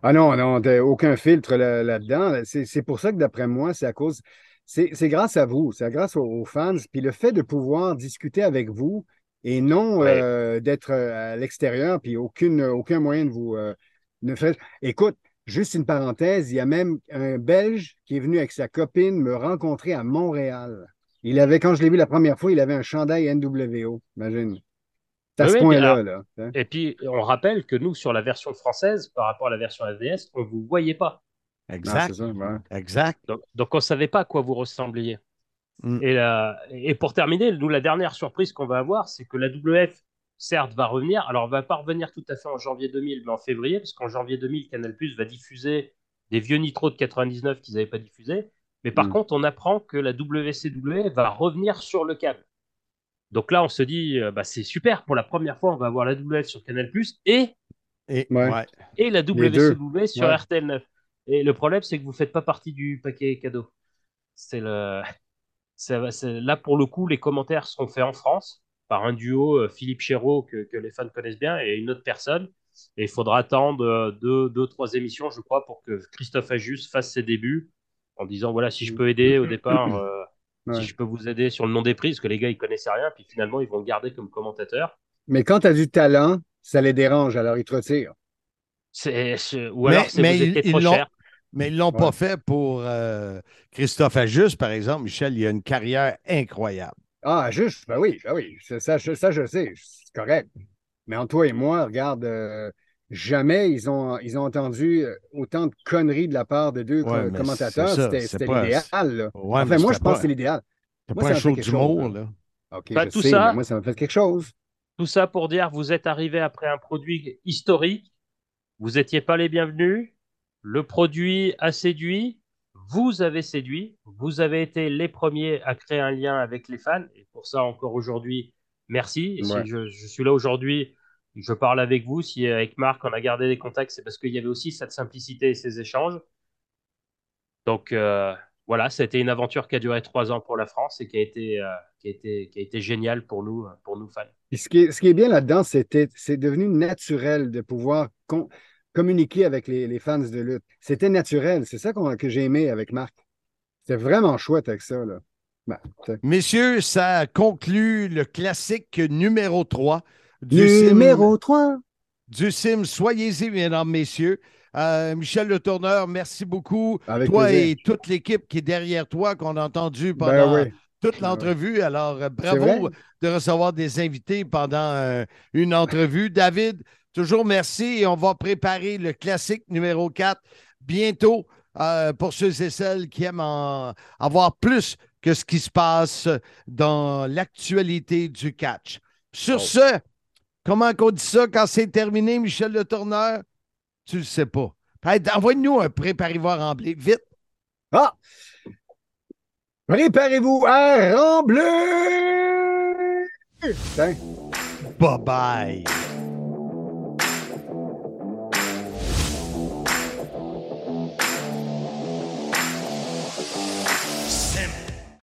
Ah non, non, aucun filtre là- là-dedans. c'est c'est pour ça que d'après moi, c'est à cause. C'est c'est grâce à vous, c'est grâce aux, aux fans. Puis le fait de pouvoir discuter avec vous et non Ouais. euh, d'être euh, à l'extérieur, puis aucune, aucun moyen de vous euh, ne. Écoute, juste une parenthèse, il y a même un Belge qui est venu avec sa copine me rencontrer à Montréal. Il avait, quand je l'ai vu la première fois, il avait un chandail NWO. Imagine. C'est à Oui, ce oui, point-là. mais Là, hein. Et puis, on rappelle que nous, sur la version française, par rapport à la version FDS, on ne vous voyait pas. Exact. c'est ça, ouais. Exact. Donc, donc on ne savait pas à quoi vous ressembliez. Mm. Et, la- et pour terminer, nous, la dernière surprise qu'on va avoir, c'est que la WF, certes, va revenir. Alors, elle va pas revenir tout à fait en janvier 2000, mais en février, parce qu'en janvier 2000, Canal Plus va diffuser des vieux Nitro de 99 qu'ils n'avaient pas diffusés. Mais par Mm. contre, on apprend que la WCW va revenir sur le câble. Donc là, on se dit, euh, bah, c'est super. Pour la première fois, on va avoir la WF sur Canal Plus et Et, Ouais. et la. WCW sur Ouais. RTL9. Et le problème, c'est que vous ne faites pas partie du paquet cadeau. C'est le... c'est- c'est- Là, pour le coup, les commentaires seront faits en France par un duo, euh, Philippe Chéreau, que, que les fans connaissent bien, et une autre personne. Et il faudra attendre euh, deux, deux, trois émissions, je crois, pour que Christophe Ajus fasse ses débuts en disant voilà, si je peux aider au départ, euh, Ouais. si je peux vous aider sur le nom des prix, parce que les gars, ils connaissaient rien, puis finalement, ils vont le garder comme commentateur. Mais quand tu as du talent, ça les dérange, alors ils te retirent. C'est, c'est- ou Mais- alors, c'est mais vous ils- étiez ils trop cher. Mais ils ne l'ont Ouais. pas fait pour euh, Christophe Ajus, par exemple. Michel, il a une carrière incroyable. Ah, juste, ben oui, ben oui, ça, ça, je- ça, je sais, c'est correct. Mais entre toi et moi, regarde, euh, jamais ils ont, ils ont entendu euh, autant de conneries de la part de deux Ouais, commentateurs. C'était l'idéal. Ouais, Enfin, moi, je pense pas- que c'est l'idéal. C'est pas un show d'humour, là. OK, Bah, je tout sais, ça- mais moi, ça m'a fait quelque chose. Tout ça pour dire, vous êtes arrivé après un produit historique, vous n'étiez pas les bienvenus, le produit a séduit, vous avez séduit, vous avez été les premiers à créer un lien avec les fans, et pour ça encore aujourd'hui, merci. Et Ouais. si je, je suis là aujourd'hui, je parle avec vous, si avec Marc on a gardé des contacts, c'est parce qu'il y avait aussi cette simplicité et ces échanges. Donc euh, voilà, c'était une aventure qui a duré trois ans pour la France et qui a été, euh, qui a été, qui a été géniale pour nous, pour nous fans. Puis ce, qui est, ce qui est bien là-dedans, c'était, c'est devenu naturel de pouvoir con- communiquer avec les, les fans de lutte. C'était naturel. C'est ça qu'on- que j'ai aimé avec Marc. C'était vraiment chouette avec ça. Là. Ben. Messieurs, ça conclut le classique numéro 3 du Numéro sim, 3. du sim. Soyez-y, mesdames, messieurs. Euh, Michel Le Tourneur, merci beaucoup. Avec toi plaisir. et toute l'équipe qui est derrière toi, qu'on a entendu Ben pendant oui. toute l'entrevue. Alors, euh, bravo de recevoir des invités pendant euh, une entrevue. David, toujours merci et on va préparer le classique numéro 4 bientôt euh, pour ceux et celles qui aiment en avoir plus que ce qui se passe dans l'actualité du catch. Sur Oh. ce, comment qu'on dit ça quand c'est terminé, Michel Le Tourneur? Tu le sais pas. Envoie-nous un préparez-voir en blé, vite. Ah! Préparez-vous à rembler! Tiens. Bye bye.